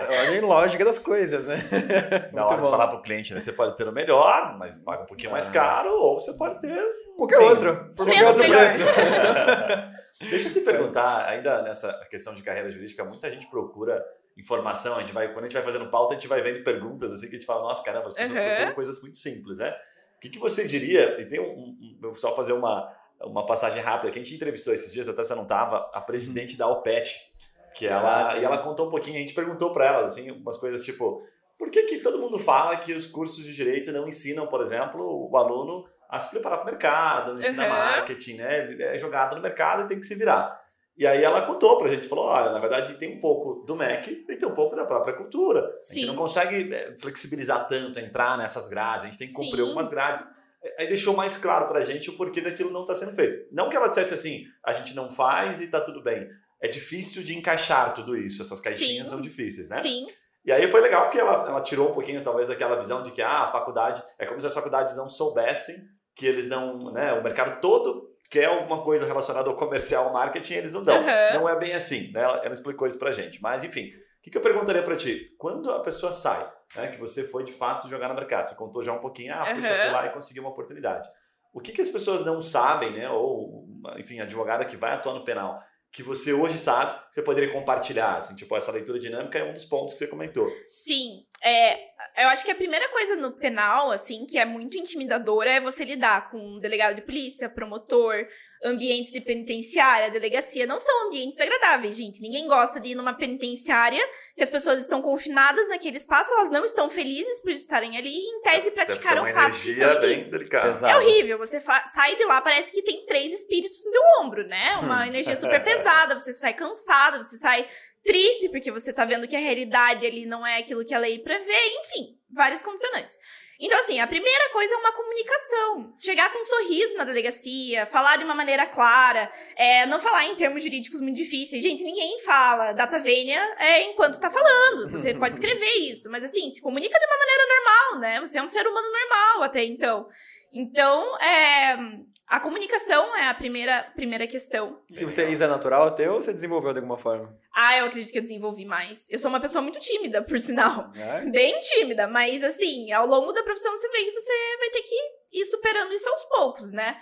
S3: *laughs*
S2: Olha a lógica das coisas, né? *laughs*
S1: Na hora bom. de falar pro cliente, né? Você pode ter o melhor, mas paga um pouquinho mais ah. caro, ou você pode ter...
S2: Qualquer Sim, outro.
S3: Por qualquer outro melhor. *laughs*
S1: Deixa eu te perguntar, ainda nessa questão de carreira jurídica, muita gente procura informação, a gente vai, quando a gente vai fazendo pauta, a gente vai vendo perguntas assim que a gente fala, nossa, caramba, as pessoas uhum. procuram coisas muito simples, né? O que, que você diria, e tem um, um, eu só fazer uma, uma passagem rápida, que a gente entrevistou esses dias, até você não estava, a presidente da OPET, que ela, ah, e ela contou um pouquinho, a gente perguntou para ela, assim, umas coisas tipo, por que, que todo mundo fala que os cursos de direito não ensinam, por exemplo, o aluno a se preparar para o mercado, ensina uhum. marketing, né? É jogado no mercado e tem que se virar. E aí ela contou pra gente, falou, olha, na verdade tem um pouco do MEC e tem um pouco da própria cultura. Sim. A gente não consegue é, flexibilizar tanto, entrar nessas grades, a gente tem que cumprir Sim. algumas grades. Aí deixou mais claro pra gente o porquê daquilo não está sendo feito. Não que ela dissesse assim, a gente não faz e tá tudo bem. É difícil de encaixar tudo isso, essas caixinhas Sim. são difíceis, né?
S3: Sim.
S1: E aí foi legal porque ela, ela tirou um pouquinho, talvez, daquela visão de que ah, a faculdade é como se as faculdades não soubessem que eles não, né, o mercado todo quer alguma coisa relacionada ao comercial, ao marketing, eles não dão. Uhum. Não é bem assim, né? Ela, ela explicou isso pra gente. Mas, enfim, o que, que eu perguntaria para ti? Quando a pessoa sai, né, que você foi de fato jogar no mercado, você contou já um pouquinho, ah, uhum. puxa, fui lá e consegui uma oportunidade. O que, que as pessoas não sabem, né? Ou, enfim, advogada que vai atuar no penal, que você hoje sabe, que você poderia compartilhar, assim, tipo, essa leitura dinâmica é um dos pontos que você comentou.
S3: Sim, é, eu acho que a primeira coisa no penal, assim, que é muito intimidadora é você lidar com um delegado de polícia, promotor, ambientes de penitenciária, delegacia. Não são ambientes agradáveis, gente. Ninguém gosta de ir numa penitenciária que as pessoas estão confinadas naquele espaço, elas não estão felizes por estarem ali e, em tese, praticaram fatos que são ilícitos. É horrível. Você sai de lá, parece que tem três espíritos no teu ombro, né? Uma *laughs* energia super pesada, você sai cansado, você sai triste porque você tá vendo que a realidade ali não é aquilo que a lei prevê, enfim, vários condicionantes. Então, assim, a primeira coisa é uma comunicação. Chegar com um sorriso na delegacia, falar de uma maneira clara, é, não falar em termos jurídicos muito difíceis. Gente, ninguém fala data vênia é, enquanto tá falando. Você *laughs* pode escrever isso, mas assim, se comunica de uma maneira normal, né? Você é um ser humano normal até então. Então, é, a comunicação é a primeira, primeira questão.
S2: E você, isso é natural até ou você desenvolveu de alguma forma?
S3: Ah, eu acredito que eu desenvolvi mais. Eu sou uma pessoa muito tímida, por sinal. É? *laughs* Bem tímida, mas assim, ao longo da profissão você vê que você vai ter que ir superando isso aos poucos, né?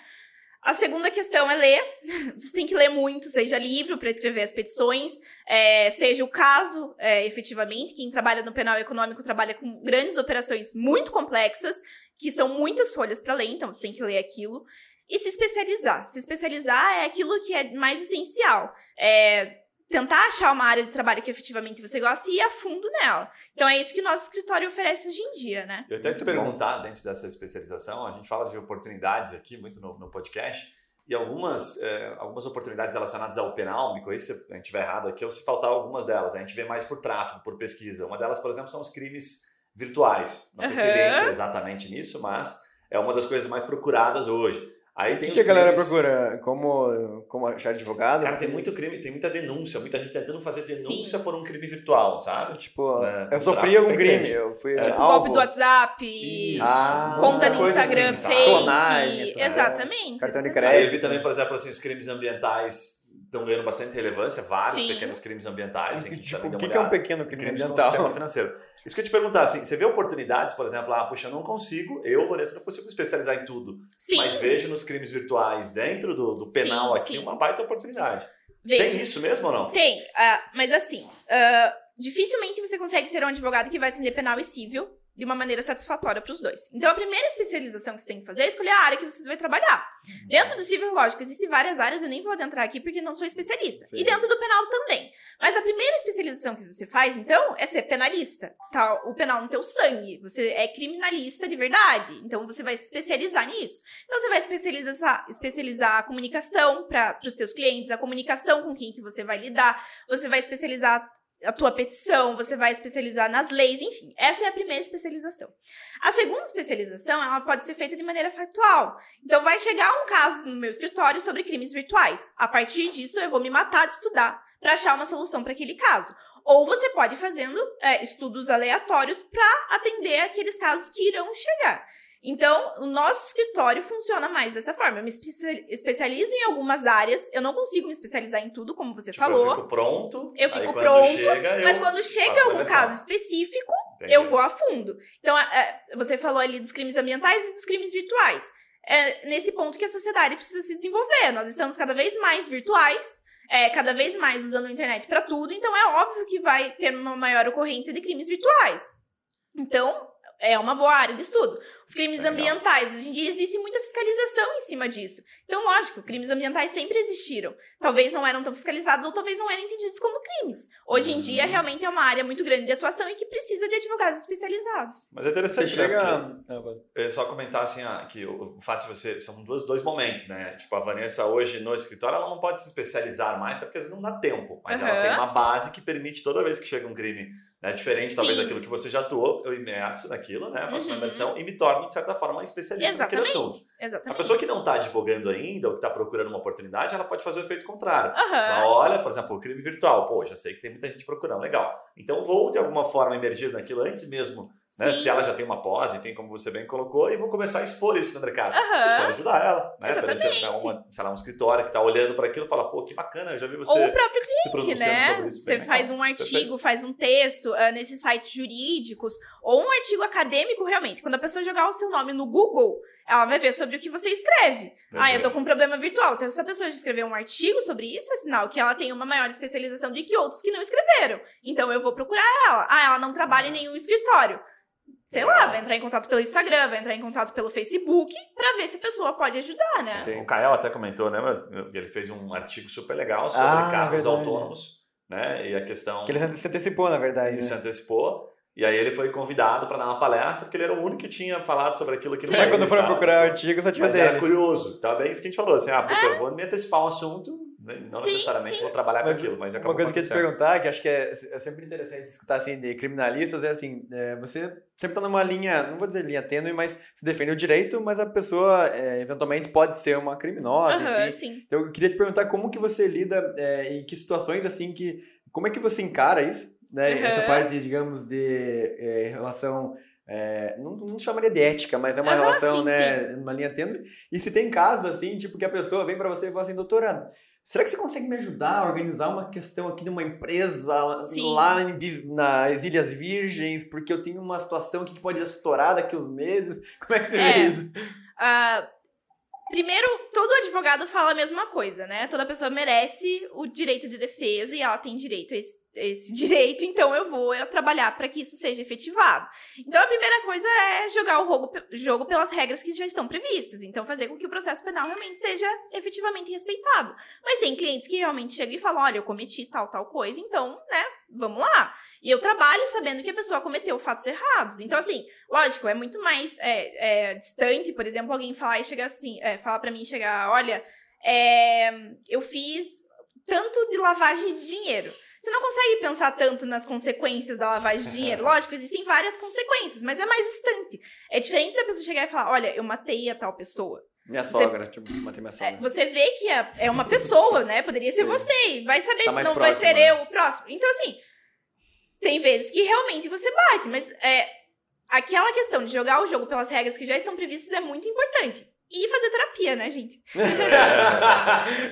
S3: A segunda questão é ler. *laughs* Você tem que ler muito, seja livro para escrever as petições, é, seja o caso, é, efetivamente. Quem trabalha no penal econômico trabalha com grandes operações muito complexas, que são muitas folhas para ler, então você tem que ler aquilo. E se especializar. Se especializar é aquilo que é mais essencial. É, tentar achar uma área de trabalho que efetivamente você gosta e ir a fundo nela. Então é isso que o nosso escritório oferece hoje em dia, né?
S1: Eu até te perguntar, dentro dessa especialização, a gente fala de oportunidades aqui muito no, no podcast, e algumas, é, algumas oportunidades relacionadas ao penal, me corrija se a gente estiver errado aqui, ou se faltar algumas delas. A gente vê mais por tráfego, por pesquisa. Uma delas, por exemplo, são os crimes virtuais. Não sei uhum. se ele entra exatamente nisso, mas é uma das coisas mais procuradas hoje Aí
S2: O
S1: tem
S2: que,
S1: os
S2: que a galera
S1: crimes-
S2: procura? Como, como achar advogado?
S1: Cara, tem muito crime, tem muita denúncia, muita gente tentando fazer denúncia
S3: Sim.
S1: por um crime virtual, sabe?
S2: Tipo,
S1: É,
S2: eu
S1: o
S2: sofri algum crime. Eu fui
S1: É.
S3: Tipo,
S2: alvo.
S3: golpe do WhatsApp.
S2: Ah,
S3: conta no
S1: coisa
S3: Instagram
S1: assim,
S3: fake.
S2: Clonagem.
S3: Exatamente.
S2: Cartão de crédito.
S1: Aí eu vi também, por exemplo, assim, os crimes ambientais estão ganhando bastante relevância, vários
S3: Sim.
S1: pequenos crimes ambientais. Assim, que
S2: Tipo, o que, que é um pequeno crime
S1: crimes no
S2: ambiental?
S1: sistema financeiro. Isso que eu te perguntar, assim, você vê oportunidades, por exemplo, ah, puxa, eu não consigo, eu, Vanessa, não consigo me especializar em tudo,
S3: Sim,
S1: mas vejo nos crimes virtuais, dentro do, do penal
S3: Sim,
S1: aqui,
S3: sim.
S1: uma baita oportunidade.
S3: veja.
S1: Tem isso mesmo ou não?
S3: Tem, ah, mas assim, ah, dificilmente você consegue ser um advogado que vai atender penal e civil de uma maneira satisfatória para os dois. Então, a primeira especialização que você tem que fazer é escolher a área que você vai trabalhar. Dentro do civil, lógico, existem várias áreas, eu nem vou adentrar aqui porque não sou especialista.
S2: Sim.
S3: E dentro do penal também. Mas a primeira especialização que você faz, então, é ser penalista. Tá? O penal no teu sangue. Você é criminalista de verdade. Então, você vai se especializar nisso. Então, você vai especializar, especializar a comunicação para os teus clientes, a comunicação com quem que você vai lidar. Você vai especializar a tua petição, você vai especializar nas leis, enfim. Essa é a primeira especialização. A segunda especialização, ela pode ser feita de maneira factual. Então, vai chegar um caso no meu escritório sobre crimes virtuais. A partir disso, eu vou me matar de estudar para achar uma solução para aquele caso. Ou você pode ir fazendo é, estudos aleatórios para atender aqueles casos que irão chegar. Então, o nosso escritório funciona mais dessa forma. Eu me especia- especializo em algumas áreas, eu não consigo me especializar em tudo, como você
S1: Tipo,
S3: falou.
S1: eu fico pronto,
S3: Eu fico
S1: quando
S3: pronto,
S1: chega,
S3: Mas quando chega algum caso específico,
S1: Entendi.
S3: eu vou a fundo. Então, a- a- você falou ali dos crimes ambientais e dos crimes virtuais. É nesse ponto que a sociedade precisa se desenvolver. Nós estamos cada vez mais virtuais, é, cada vez mais usando a internet para tudo, então é óbvio que vai ter uma maior ocorrência de crimes virtuais. Então, é uma boa área de estudo. Os crimes
S1: Legal.
S3: ambientais, hoje em dia existe muita fiscalização em cima disso. Então, lógico, crimes ambientais sempre existiram. Talvez não eram tão fiscalizados ou talvez não eram entendidos como crimes. Hoje em
S1: Uhum.
S3: dia, realmente é uma área muito grande de atuação e que precisa de advogados especializados.
S1: Mas é
S2: Você
S1: interessante, né?
S2: chega.
S1: Ia só comentar assim, ah, que o, o fato de você. São dois, dois momentos, né? Tipo, a Vanessa hoje no escritório, ela não pode se especializar mais, até porque às vezes não dá tempo. Mas ela
S3: Aham.
S1: tem uma base que permite, toda vez que chega um crime né, diferente, talvez
S3: Sim.
S1: daquilo que você já atuou, eu imerso naquilo, né? Faço uma
S3: Uhum.
S1: imersão e me torno, de certa forma, uma especialista naquele
S3: Exatamente.
S1: assunto. A
S3: Exatamente.
S1: pessoa que não está advogando ainda, ou que está procurando uma oportunidade, ela pode fazer o efeito contrário. Ela
S3: Aham.
S1: olha, por exemplo, o crime virtual. Pô, já sei que tem muita gente procurando, legal. Então vou, de alguma forma, emergir naquilo antes mesmo né? Se ela já tem uma pós, enfim, como você bem colocou, e vou começar a expor isso no mercado.
S3: Aham.
S1: Isso pode ajudar ela, né?
S3: Exatamente.
S1: Perante uma, sei lá, um escritório que está olhando para aquilo e fala, pô, que bacana, eu já vi você
S3: Ou o próprio cliente, né?
S1: sobre isso.
S3: Você
S1: Bem
S3: faz
S1: legal.
S3: um artigo, faz um texto ah, nesses sites jurídicos, ou um artigo acadêmico, realmente. Quando a pessoa jogar o seu nome no Google, ela vai ver sobre o que você escreve. Ah, eu tô com um problema virtual. Se essa pessoa já escreveu um artigo sobre isso, é sinal que ela tem uma maior especialização do que outros que não escreveram. Então eu vou procurar ela. Ah, ela não trabalha em nenhum escritório. Sei lá, vai entrar em contato pelo Instagram, vai entrar em contato pelo Facebook, pra ver se a pessoa pode ajudar, né?
S2: Sim.
S1: O Kael até comentou, né? Ele fez um artigo super legal sobre
S2: Ah,
S1: carros
S2: verdade.
S1: autônomos, né? E a questão.
S2: Que ele se antecipou, na verdade.
S1: Ele se
S2: Né?
S1: antecipou. E aí ele foi convidado para dar uma palestra, porque ele era o único que tinha falado sobre aquilo que
S3: Sim.
S1: no
S2: Mas quando
S1: país,
S2: foram procurar o artigo, só tinha
S1: Mas era
S2: dele.
S1: curioso, tá bem isso que a gente falou, assim, ah, puta, eu vou me antecipar um assunto, não
S3: É. Sim,
S1: necessariamente
S3: sim.
S1: vou trabalhar com
S2: Mas
S1: aquilo, mas
S2: Uma
S1: acabou
S2: coisa que eu ia te perguntar, que acho que é, é sempre interessante escutar assim de criminalistas, é assim, é, você sempre tá numa linha, não vou dizer linha tênue, mas se defende o direito, mas a pessoa é, eventualmente pode ser uma criminosa,
S3: Aham,
S2: enfim.
S3: sim.
S2: Então eu queria te perguntar como que você lida, é, em que situações assim que, como é que você encara isso, né?
S3: Uhum.
S2: Essa parte, digamos, de é, relação é, não, não chamaria de ética, mas é uma relação,
S3: sim,
S2: né, uma linha tênue. E se tem casos assim, tipo que a pessoa vem pra você e fala assim, doutora, será que você consegue me ajudar a organizar uma questão aqui de uma empresa
S3: Sim.
S2: lá em, nas Ilhas Virgens, porque eu tenho uma situação aqui que pode estourar daqui uns meses? *laughs* Como é que você
S3: É.
S2: vê isso?
S3: Ah, primeiro, todo advogado fala a mesma coisa, né? Toda pessoa merece o direito de defesa e ela tem direito a esse, esse direito, então eu vou eu trabalhar para que isso seja efetivado. Então a primeira coisa é jogar o jogo, jogo pelas regras que já estão previstas, então fazer com que o processo penal realmente seja efetivamente respeitado. Mas tem clientes que realmente chegam e falam: olha, eu cometi tal, tal coisa, então, né, vamos lá. E eu trabalho sabendo que a pessoa cometeu fatos errados. Então, assim, lógico, é muito mais é, é, distante, por exemplo, alguém falar e chegar assim, é, falar pra mim, chegar, olha, eu fiz tanto de lavagem de dinheiro. Você não consegue pensar tanto nas consequências da lavagem de dinheiro. Lógico, existem várias consequências, mas é mais distante. É diferente da pessoa chegar e falar, olha, eu matei a tal pessoa.
S2: Minha
S3: Você-
S2: sogra, tipo, matei minha
S3: É,
S2: sogra.
S3: você vê que é, é uma pessoa, né? Poderia ser
S2: Sim.
S3: você. Vai saber
S2: Tá
S3: se não vai ser
S2: né?
S3: eu o próximo. Então, assim, tem vezes que realmente você bate, mas é, aquela questão de jogar o jogo pelas regras que já estão previstas é muito importante. E fazer terapia, né, gente? *laughs*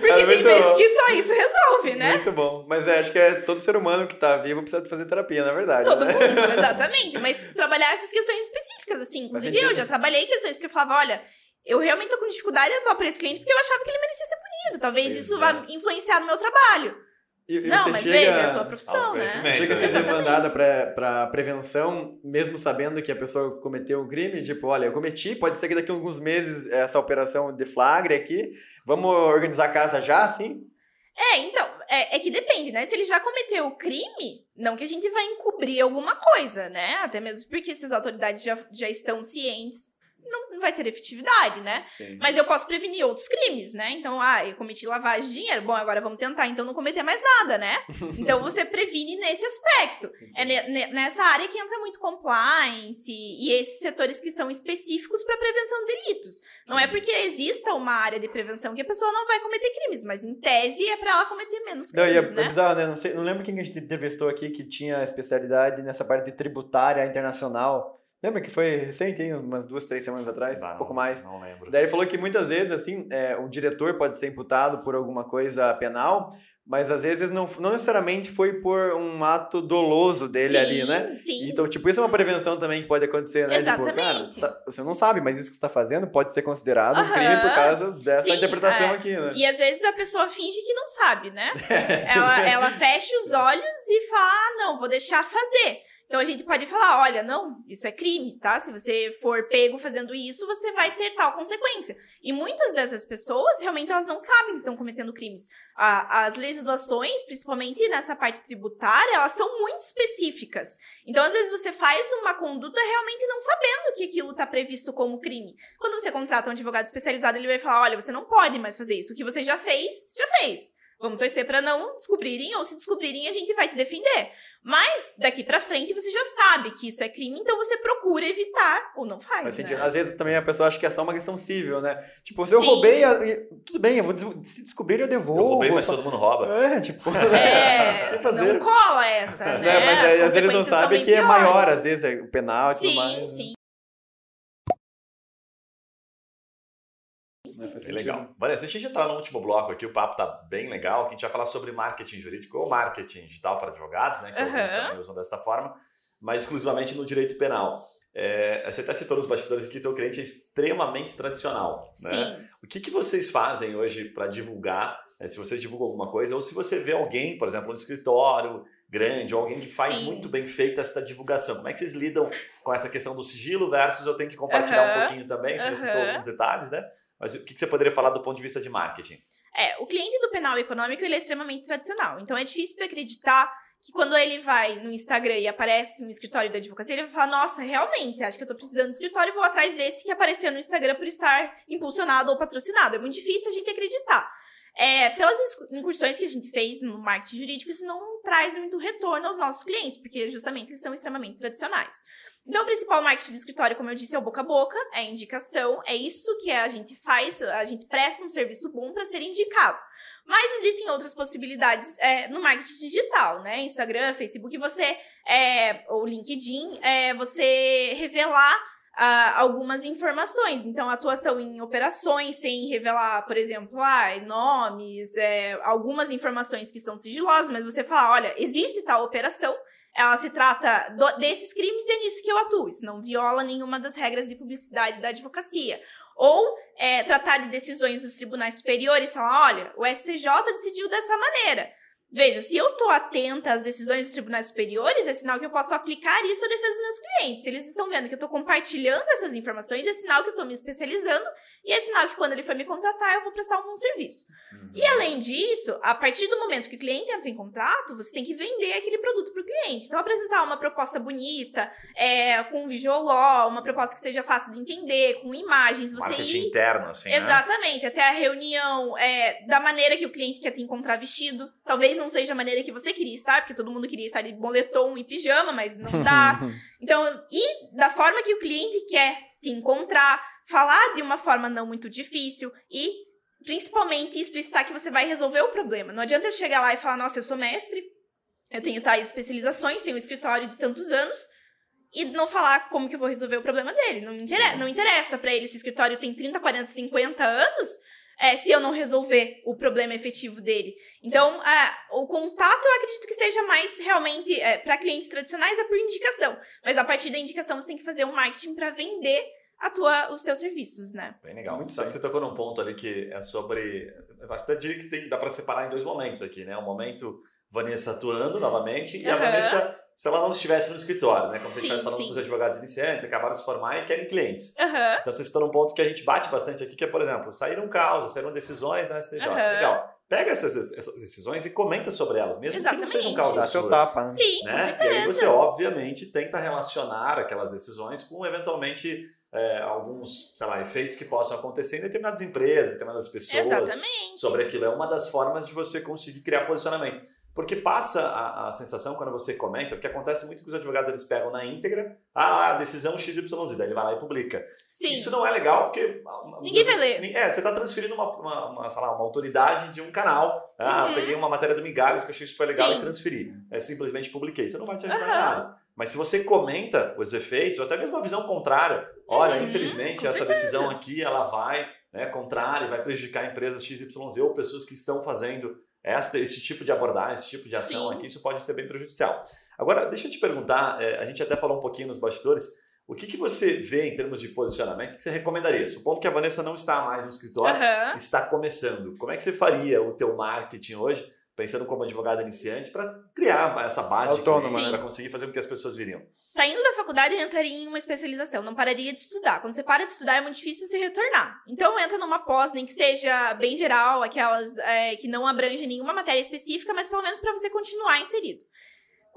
S3: Porque
S2: É
S3: tem
S2: muito
S3: vezes
S2: bom.
S3: que só isso resolve, né?
S2: Muito bom. Mas é, acho que é todo ser humano que tá vivo precisa de fazer terapia, na verdade.
S3: Todo
S2: né?
S3: mundo, *laughs* exatamente. Mas trabalhar essas questões específicas, assim. Inclusive, eu já trabalhei questões que eu falava, olha, eu realmente tô com dificuldade em atuar para esse cliente porque eu achava que ele merecia ser punido. Talvez isso
S1: Exato.
S3: vá influenciar no meu trabalho.
S2: E,
S3: não,
S2: você
S3: mas
S2: chega,
S3: veja, é a tua profissão, né?
S1: autoconhecimento.
S2: Chega a ser
S1: Exatamente.
S2: demandada pra, pra prevenção, mesmo sabendo que a pessoa cometeu um crime? Tipo, olha, eu cometi, pode ser que daqui a alguns meses essa operação deflagre aqui. Vamos organizar a casa já, assim?
S3: É, então, é, é que depende, né? Se ele já cometeu o crime, não que a gente vai encobrir alguma coisa, né? Até mesmo porque se as autoridades já, já estão cientes, não, não vai ter efetividade, né?
S2: Sim.
S3: Mas eu posso prevenir outros crimes, né? Então, ah, eu cometi lavagem de dinheiro. Bom, agora vamos tentar, então, não cometer mais nada, né? *laughs* Então, você previne nesse aspecto. É ne- ne- nessa área que entra muito compliance e esses setores que são específicos para prevenção de delitos. Não é porque exista uma área de prevenção que a pessoa não vai cometer crimes, mas em tese é para ela cometer menos
S2: Não, é,
S3: crimes,
S2: é
S3: né?
S2: bizarro, né? Não, sei, não lembro quem que a gente entrevistou aqui que tinha especialidade nessa parte de tributária internacional. Lembra que foi recente, hein? umas duas, três semanas atrás?
S1: Ah,
S2: um pouco
S1: não-
S2: mais.
S1: Não lembro.
S2: Daí ele falou que muitas vezes, assim, é, o diretor pode ser imputado por alguma coisa penal, mas às vezes não, não necessariamente foi por um ato doloso dele
S3: sim,
S2: ali, né?
S3: Sim.
S2: Então, tipo, isso é uma prevenção também que pode acontecer, né? Tipo, cara,
S3: Exatamente.
S2: tá- você não sabe, mas isso que você tá fazendo pode ser considerado um crime por causa dessa
S3: Sim,
S2: interpretação
S3: é.
S2: aqui, né?
S3: E às vezes a pessoa finge que não sabe, né? *laughs* ela, ela fecha os olhos e fala: ah, não, vou deixar fazer. Então a gente pode falar: olha, não, isso é crime, tá? Se você for pego fazendo isso, você vai ter tal consequência. E muitas dessas pessoas realmente elas não sabem que estão cometendo crimes. A- as legislações, principalmente nessa parte tributária, elas são muito específicas. Então, às vezes, você faz uma conduta realmente não sabendo que aquilo está previsto como crime. Quando você contrata um advogado especializado, ele vai falar: olha, você não pode mais fazer isso. O que você já fez, já fez. Vamos torcer para não descobrirem, ou se descobrirem, a gente vai te defender. Mas daqui pra frente você já sabe que isso é crime, então você procura evitar ou não faz.
S2: Faz
S3: né?
S2: Às vezes também a pessoa acha que é só uma questão civil, né? Tipo, se eu
S3: Sim.
S2: roubei, a- tudo bem, eu vou se descobrir eu devolvo.
S1: Eu roubei, mas todo mundo rouba.
S2: É, tipo.
S3: É, *laughs*
S2: Sem fazer.
S3: não cola essa, né?
S2: Né, Mas
S3: As
S2: aí, às vezes ele não sabe
S3: bem
S2: que é maior,
S3: piores.
S2: às vezes, é o penal e tudo
S3: Sim,
S2: mais. né?
S3: sim. Sim,
S2: Faz
S1: É legal. Vanessa, deixa a gente entrar no último bloco aqui, o papo tá bem legal, que a gente vai falar sobre marketing jurídico ou marketing digital para advogados, né? Que
S3: Aham.
S1: alguns também usam desta forma, mas exclusivamente no direito penal. É, você até citou nos bastidores aqui que o teu cliente é extremamente tradicional. Né?
S3: Sim.
S1: O que, que vocês fazem hoje para divulgar? né, se vocês divulgam alguma coisa, ou se você vê alguém, por exemplo, no escritório grande, ou alguém que faz
S3: Sim.
S1: muito bem feita essa divulgação. Como é que vocês lidam com essa questão do sigilo versus eu tenho que compartilhar um pouquinho também, se você citou alguns detalhes, né? Mas o que, você poderia falar do ponto de vista de marketing?
S3: É, o cliente do penal econômico ele é extremamente tradicional. Então é difícil de acreditar que quando ele vai no Instagram e aparece no escritório da advocacia, ele vai falar: Nossa, realmente, acho que eu tô precisando de escritório e vou atrás desse que apareceu no Instagram por estar impulsionado ou patrocinado. É muito difícil a gente acreditar. É, pelas incursões que a gente fez no marketing jurídico, isso não traz muito retorno aos nossos clientes, porque justamente eles são extremamente tradicionais. Então, o principal marketing de escritório, como eu disse, é o boca a boca, é indicação, é isso que a gente faz, a gente presta um serviço bom para ser indicado. Mas existem outras possibilidades é, no marketing digital, né? Instagram, Facebook, você, é, ou LinkedIn, é, você revelar algumas informações. Então, atuação em operações sem revelar, por exemplo, ah, nomes, é, algumas informações que são sigilosas, mas você fala, olha, existe tal operação, ela se trata do- desses crimes e é nisso que eu atuo. Isso não viola nenhuma das regras de publicidade da advocacia. Ou é, tratar de decisões dos tribunais superiores, falar, olha, o STJ decidiu dessa maneira. Veja, se eu estou atenta às decisões dos tribunais superiores, é sinal que eu posso aplicar isso à defesa dos meus clientes. Se eles estão vendo que eu estou compartilhando essas informações, é sinal que eu estou me especializando e é sinal que quando ele for me contratar, eu vou prestar um bom serviço. E além disso, a partir do momento que o cliente entra em contato, você tem que vender aquele produto para o cliente. Então, apresentar uma proposta bonita, é, com um visual law, uma proposta que seja fácil de entender, com imagens, você
S1: marketing
S3: ir
S1: interno, assim, né?
S3: Exatamente, até a reunião é, da maneira que o cliente quer te encontrar vestido. Talvez não seja a maneira que você queria estar, porque todo mundo queria estar de boletom e pijama, mas não dá. *laughs* Então, e da forma que o cliente quer te encontrar, falar de uma forma não muito difícil e principalmente explicitar que você vai resolver o problema. Não adianta eu chegar lá e falar, nossa, eu sou mestre, eu tenho tais especializações, tenho um escritório de tantos anos, e não falar como que eu vou resolver o problema dele. Não interessa, não interessa para ele se o escritório tem 30, 40, 50 anos, é, se eu não resolver o problema efetivo dele. Então, a, o contato eu acredito que seja mais realmente é, para clientes tradicionais é por indicação. Mas a partir da indicação você tem que fazer um marketing para vender a tua, os teus serviços, né?
S1: Bem legal. Muito Sabe que você tocou num ponto ali que é sobre. Eu até diria que dá para separar em dois momentos aqui, né? O momento Vanessa atuando novamente e uhum. a Vanessa se ela não estivesse no escritório, né? Como sim, a gente estivesse falando sim. com os advogados iniciantes, acabaram de se formar e querem clientes.
S3: Uhum.
S1: Então vocês estão num ponto que a gente bate bastante aqui, que é, por exemplo, saíram causas, saíram decisões no STJ. Uhum. Legal. Pega essas, essas, decisões e comenta sobre elas, mesmo
S3: Exatamente.
S1: que não sejam causas
S2: suas. Tapa, né?
S3: Sim, né? com certeza.
S1: E aí você, obviamente, tenta relacionar aquelas decisões com, eventualmente, é, alguns, sei lá, efeitos que possam acontecer em determinadas empresas, determinadas pessoas.
S3: Exatamente.
S1: Sobre aquilo. É uma das formas de você conseguir criar posicionamento. Porque passa a, a, sensação quando você comenta, o que acontece muito que os advogados eles pegam na íntegra, ah, a decisão XYZ, daí ele vai lá e publica.
S3: Sim.
S1: Isso não é legal porque.
S3: Ninguém vai ler.
S1: É, você está transferindo uma, uma, uma, lá, uma autoridade de um canal. Ah, uhum. peguei uma matéria do Migalhas que eu achei que foi legal Sim. e transferi. É, simplesmente publiquei. Isso não vai te ajudar uhum. em nada. Mas se você comenta os efeitos, ou até mesmo a visão contrária, olha, uhum. infelizmente, essa certeza. decisão aqui ela vai né, contrária, vai prejudicar empresas XYZ ou pessoas que estão fazendo esta, esse tipo de abordagem, esse tipo de ação Sim. aqui, isso pode ser bem prejudicial. Agora, deixa eu te perguntar, é, a gente até falou um pouquinho nos bastidores, o que, que você vê em termos de posicionamento, o que você recomendaria? Supondo que a Vanessa não está mais no escritório, uhum. está começando, como é que você faria o teu marketing hoje, pensando como advogado iniciante, para criar essa base
S2: Autônoma,
S1: para conseguir fazer com que as pessoas viriam?
S3: Saindo da faculdade, eu entraria em uma especialização, não pararia de estudar. Quando você para de estudar, é muito difícil você retornar. Então, entra numa pós, nem que seja bem geral, aquelas é, que não abrange nenhuma matéria específica, mas pelo menos para você continuar inserido.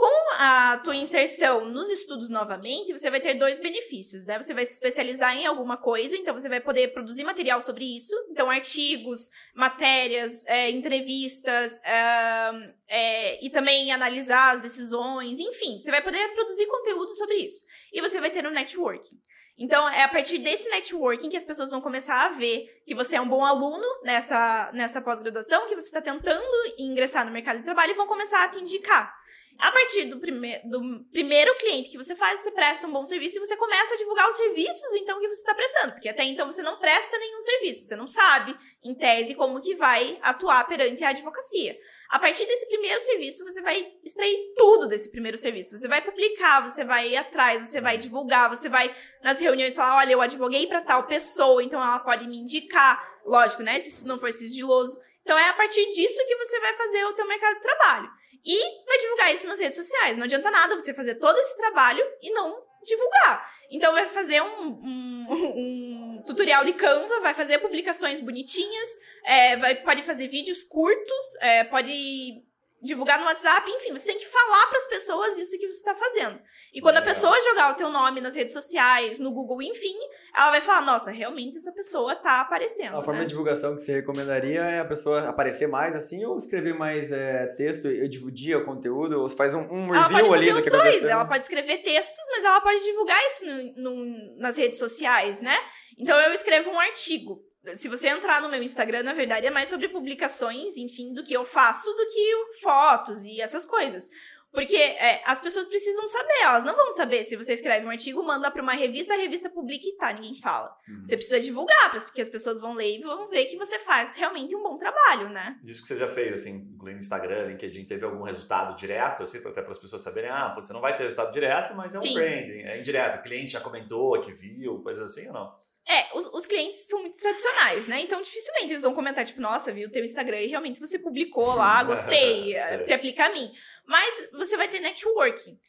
S3: Com a tua inserção nos estudos novamente, você vai ter dois benefícios, né? Você vai se especializar em alguma coisa, então você vai poder produzir material sobre isso, então artigos, matérias, é, entrevistas, é, é, e também analisar as decisões, enfim, você vai poder produzir conteúdo sobre isso. E você vai ter o networking. Então, é a partir desse networking que as pessoas vão começar a ver que você é um bom aluno nessa, nessa pós-graduação, que você está tentando ingressar no mercado de trabalho e vão começar a te indicar. A partir do, prime do primeiro cliente que você faz, você presta um bom serviço e você começa a divulgar os serviços, então, que você está prestando. Porque até então você não presta nenhum serviço. Você não sabe, em tese, como que vai atuar perante a advocacia. A partir desse primeiro serviço, você vai extrair tudo desse primeiro serviço. Você vai publicar, você vai ir atrás, você vai divulgar, você vai nas reuniões falar, olha, eu advoguei para tal pessoa, então ela pode me indicar. Lógico, né? Se isso não for sigiloso. Então é a partir disso que você vai fazer o teu mercado de trabalho. E vai divulgar isso nas redes sociais. Não adianta nada você fazer todo esse trabalho e não divulgar. Então vai fazer um, um, *laughs* um tutorial de Canva, vai fazer publicações bonitinhas, é, vai, pode fazer vídeos curtos, é, pode divulgar no WhatsApp, enfim, você tem que falar para as pessoas isso que você está fazendo. E quando a pessoa jogar o teu nome nas redes sociais, no Google, enfim, ela vai falar, nossa, realmente essa pessoa está aparecendo.
S2: A forma
S3: né?
S2: de divulgação que você recomendaria é a pessoa aparecer mais assim ou escrever mais é, texto e dividir o conteúdo ou faz um, um review ali do que
S3: dois.
S2: aconteceu?
S3: Ela pode escrever textos, mas ela pode divulgar isso no, no, nas redes sociais, né? Então eu escrevo um artigo se você entrar no meu Instagram, na verdade, é mais sobre publicações, enfim, do que eu faço, do que fotos e essas coisas. Porque é, as pessoas precisam saber, elas não vão saber se você escreve um artigo, manda para uma revista, a revista publica e tá, ninguém fala. Uhum. Você precisa divulgar, porque as pessoas vão ler e vão ver que você faz realmente um bom trabalho, né?
S1: Disso que você já fez, assim, incluindo Instagram, LinkedIn, teve algum resultado direto, assim, até para as pessoas saberem, ah, você não vai ter resultado direto, mas é um Sim. branding, é indireto. O cliente já comentou, que viu, coisa assim ou não?
S3: É, os, os, clientes são muito tradicionais, né? Então, dificilmente eles vão comentar, tipo, nossa, viu o teu Instagram e realmente você publicou lá, *laughs* gostei, se aplica a mim. Mas você vai ter networking.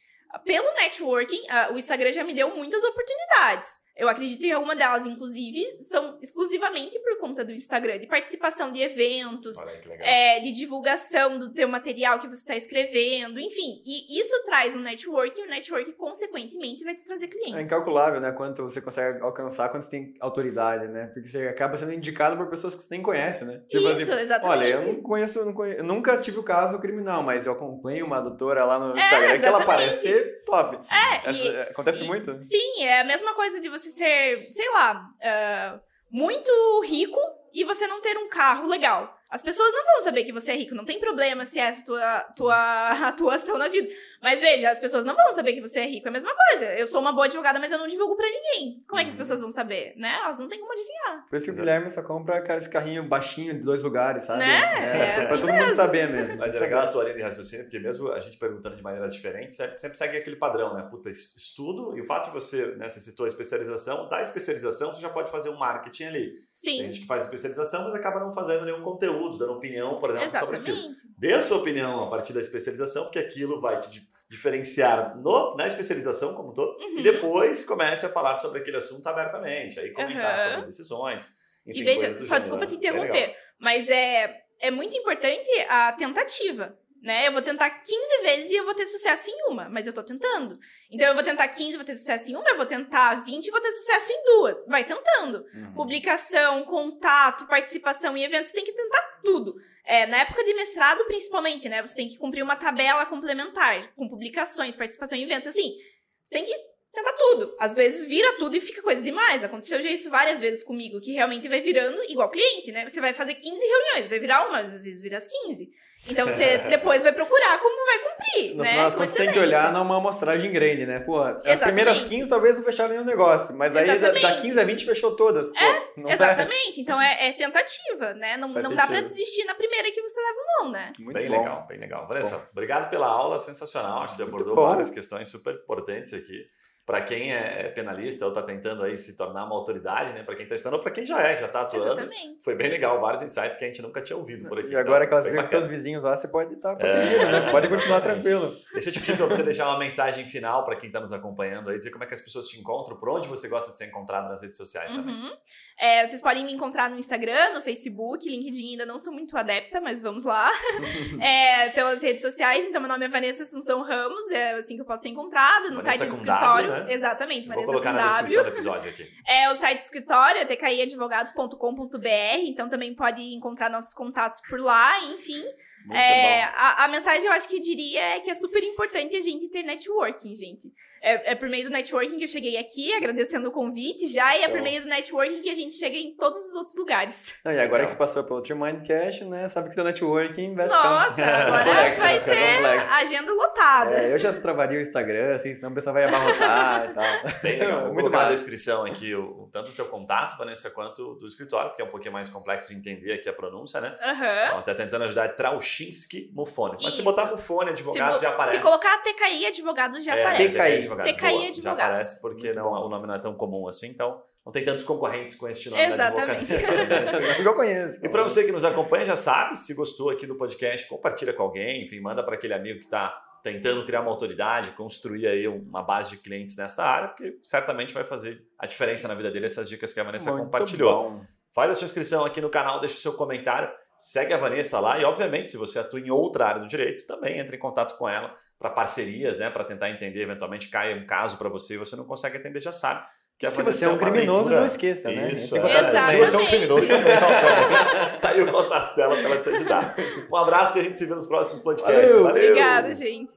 S3: Pelo networking, o Instagram já me deu muitas oportunidades. Eu acredito que alguma delas, inclusive, são exclusivamente por conta do Instagram, de participação de eventos, é, de divulgação do teu material que você está escrevendo, enfim. E isso traz um network e o network, consequentemente, vai te trazer clientes.
S2: É incalculável, né? Quanto você consegue alcançar quando você tem autoridade, né? Porque você acaba sendo indicado por pessoas que você nem conhece, né?
S3: Tipo isso, assim, exatamente.
S2: Olha, eu não conheço, não conheço, eu nunca tive o caso criminal, mas eu acompanho uma doutora lá no é, Instagram que ela parece top.
S3: É,
S2: Essa,
S3: e,
S2: acontece
S3: e,
S2: muito.
S3: Sim, é a mesma coisa de você você ser, sei lá, uh, muito rico e você não ter um carro legal. As pessoas não vão saber que você é rico, não tem problema se essa é a tua, tua *laughs* atuação na vida. Mas veja, as pessoas não vão saber que você é rico. É a mesma coisa. Eu sou uma boa advogada, mas eu não divulgo pra ninguém. Como é que as uhum. pessoas vão saber? Né? Elas não têm como adivinhar.
S2: Por isso que o Guilherme só compra cara, esse carrinho baixinho de dois lugares, sabe?
S3: Né? É,
S2: é, pra assim todo mesmo. mundo saber mesmo.
S1: Mas é legal a tua linha de raciocínio, porque mesmo a gente perguntando de maneiras diferentes, sempre segue aquele padrão, né? Puta, estudo, e o fato de você, né, você citou a especialização, da especialização você já pode fazer um marketing ali.
S3: Sim.
S1: Tem gente que faz especialização, mas acaba não fazendo nenhum conteúdo, dando opinião por exemplo, Exatamente. sobre aquilo. Dê a sua opinião a partir da especialização, porque aquilo vai te diferenciar no, na especialização como um todo, uhum. e depois comece a falar sobre aquele assunto abertamente, aí comentar uhum. sobre decisões, enfim,
S3: E veja, só desculpa te interromper, é mas é, é muito importante a tentativa né? Eu vou tentar 15 vezes e eu vou ter sucesso em uma, mas eu tô tentando. Então eu vou tentar 15, vou ter sucesso em uma, eu vou tentar 20 e vou ter sucesso em duas. Vai tentando. Uhum. Publicação, contato, participação em eventos, tem que tentar tudo. É, na época de mestrado, principalmente, né? Você tem que cumprir uma tabela complementar, com publicações, participação em eventos, assim. Você tem que tentar tudo. Às vezes vira tudo e fica coisa demais. Aconteceu já isso várias vezes comigo, que realmente vai virando igual cliente, né? Você vai fazer 15 reuniões, vai virar uma, às vezes vira as 15. Então você *laughs* depois vai procurar como vai cumprir.
S2: No
S3: né?
S2: final das contas, você tem que olhar numa amostragem grande, né? Pô, as primeiras 15 talvez não fecharam nenhum negócio, mas aí da, da 15 a 20 fechou todas. Pô,
S3: é, exatamente. É. Então é, é, tentativa, né? Não, não dá pra desistir na primeira que você leva o não, né?
S1: Muito bem bom. legal, bem legal. Vanessa, bom. obrigado pela aula, sensacional. Acho que você abordou várias questões super importantes aqui para quem é, é penalista ou está tentando aí se tornar uma autoridade, né? Para quem está estudando ou para quem já é, já está atuando.
S3: Exatamente.
S1: Foi bem legal, váriros insights que a gente nunca tinha ouvido por aqui.
S2: E agora então, que elas viram os vizinhos lá, você pode estar tá protegido, é, né? Pode continuar tranquilo.
S1: Deixa eu te pedir para você deixar uma mensagem final para quem está nos acompanhando aí, dizer como é que as pessoas te encontram, por onde você gosta de ser encontrado nas redes sociais uhum. também.
S3: É, vocês podem me encontrar no Instagram, no Facebook, LinkedIn ainda não sou muito adepta, mas vamos lá. *laughs* é, pelas redes sociais, então meu nome é Vanessa Assunção Ramos, é assim que eu posso ser encontrada, no Vanessa site do escritório. W, né? Exatamente,
S1: Vou colocar na descrição do episódio aqui. *laughs*
S3: É o site do escritório, é tkiadvogados.com.br, então também pode encontrar nossos contatos por lá, enfim. É, a, a, mensagem eu acho que eu diria é que é super importante a gente ter networking, gente. É, é, por meio do networking que eu cheguei aqui, agradecendo o convite já, e é por meio do networking que a gente chega em todos os outros lugares.
S2: Não, e agora que você passou pelo Trimind Cash, né, sabe que o networking vai
S3: Nossa, *laughs* agora complexo, vai ser agenda lotada.
S2: É, eu já travaria o Instagram, assim, senão o pessoal vai abarrotar e tal. *laughs*
S1: Tem, eu *laughs* Muito na descrição aqui o, tanto o teu contato, Vanessa, quanto do escritório, porque é um pouquinho mais complexo de entender aqui a pronúncia, né?
S3: Uhum.
S1: Então, até tentando ajudar, é Trauchinski Mufones. Mas Isso. se botar Mufone, advogado,
S3: já
S1: aparece.
S3: Se colocar TKI, advogado, já é, aparece.
S1: TKI,
S3: advogados. TKI
S1: Boa, Já aparece porque não, o nome não é tão comum assim, então não tem tantos concorrentes com este nome
S3: Exatamente.
S1: da advocacia. *laughs*
S2: eu conheço.
S1: E para você que nos acompanha, já sabe, se gostou aqui do podcast, compartilha com alguém, enfim, manda para aquele amigo que está tentando criar uma autoridade, construir aí uma base de clientes nesta área, porque certamente vai fazer a diferença na vida dele essas dicas que a Vanessa Muito compartilhou. Bom. Faz a sua inscrição aqui no canal, deixa o seu comentário, segue a Vanessa lá e, obviamente, se você atua em outra área do direito, também entre em contato com ela para parcerias, né, para tentar entender, eventualmente caia um caso para você e você não consegue atender, já sabe.
S2: Que Se você é um criminoso, leitura... não esqueça, né?
S1: Isso, é. Se você é um criminoso, também não Tá aí o contato dela para ela te ajudar. Um abraço e a gente se vê nos próximos podcasts.
S3: Valeu. Valeu. Obrigada, gente.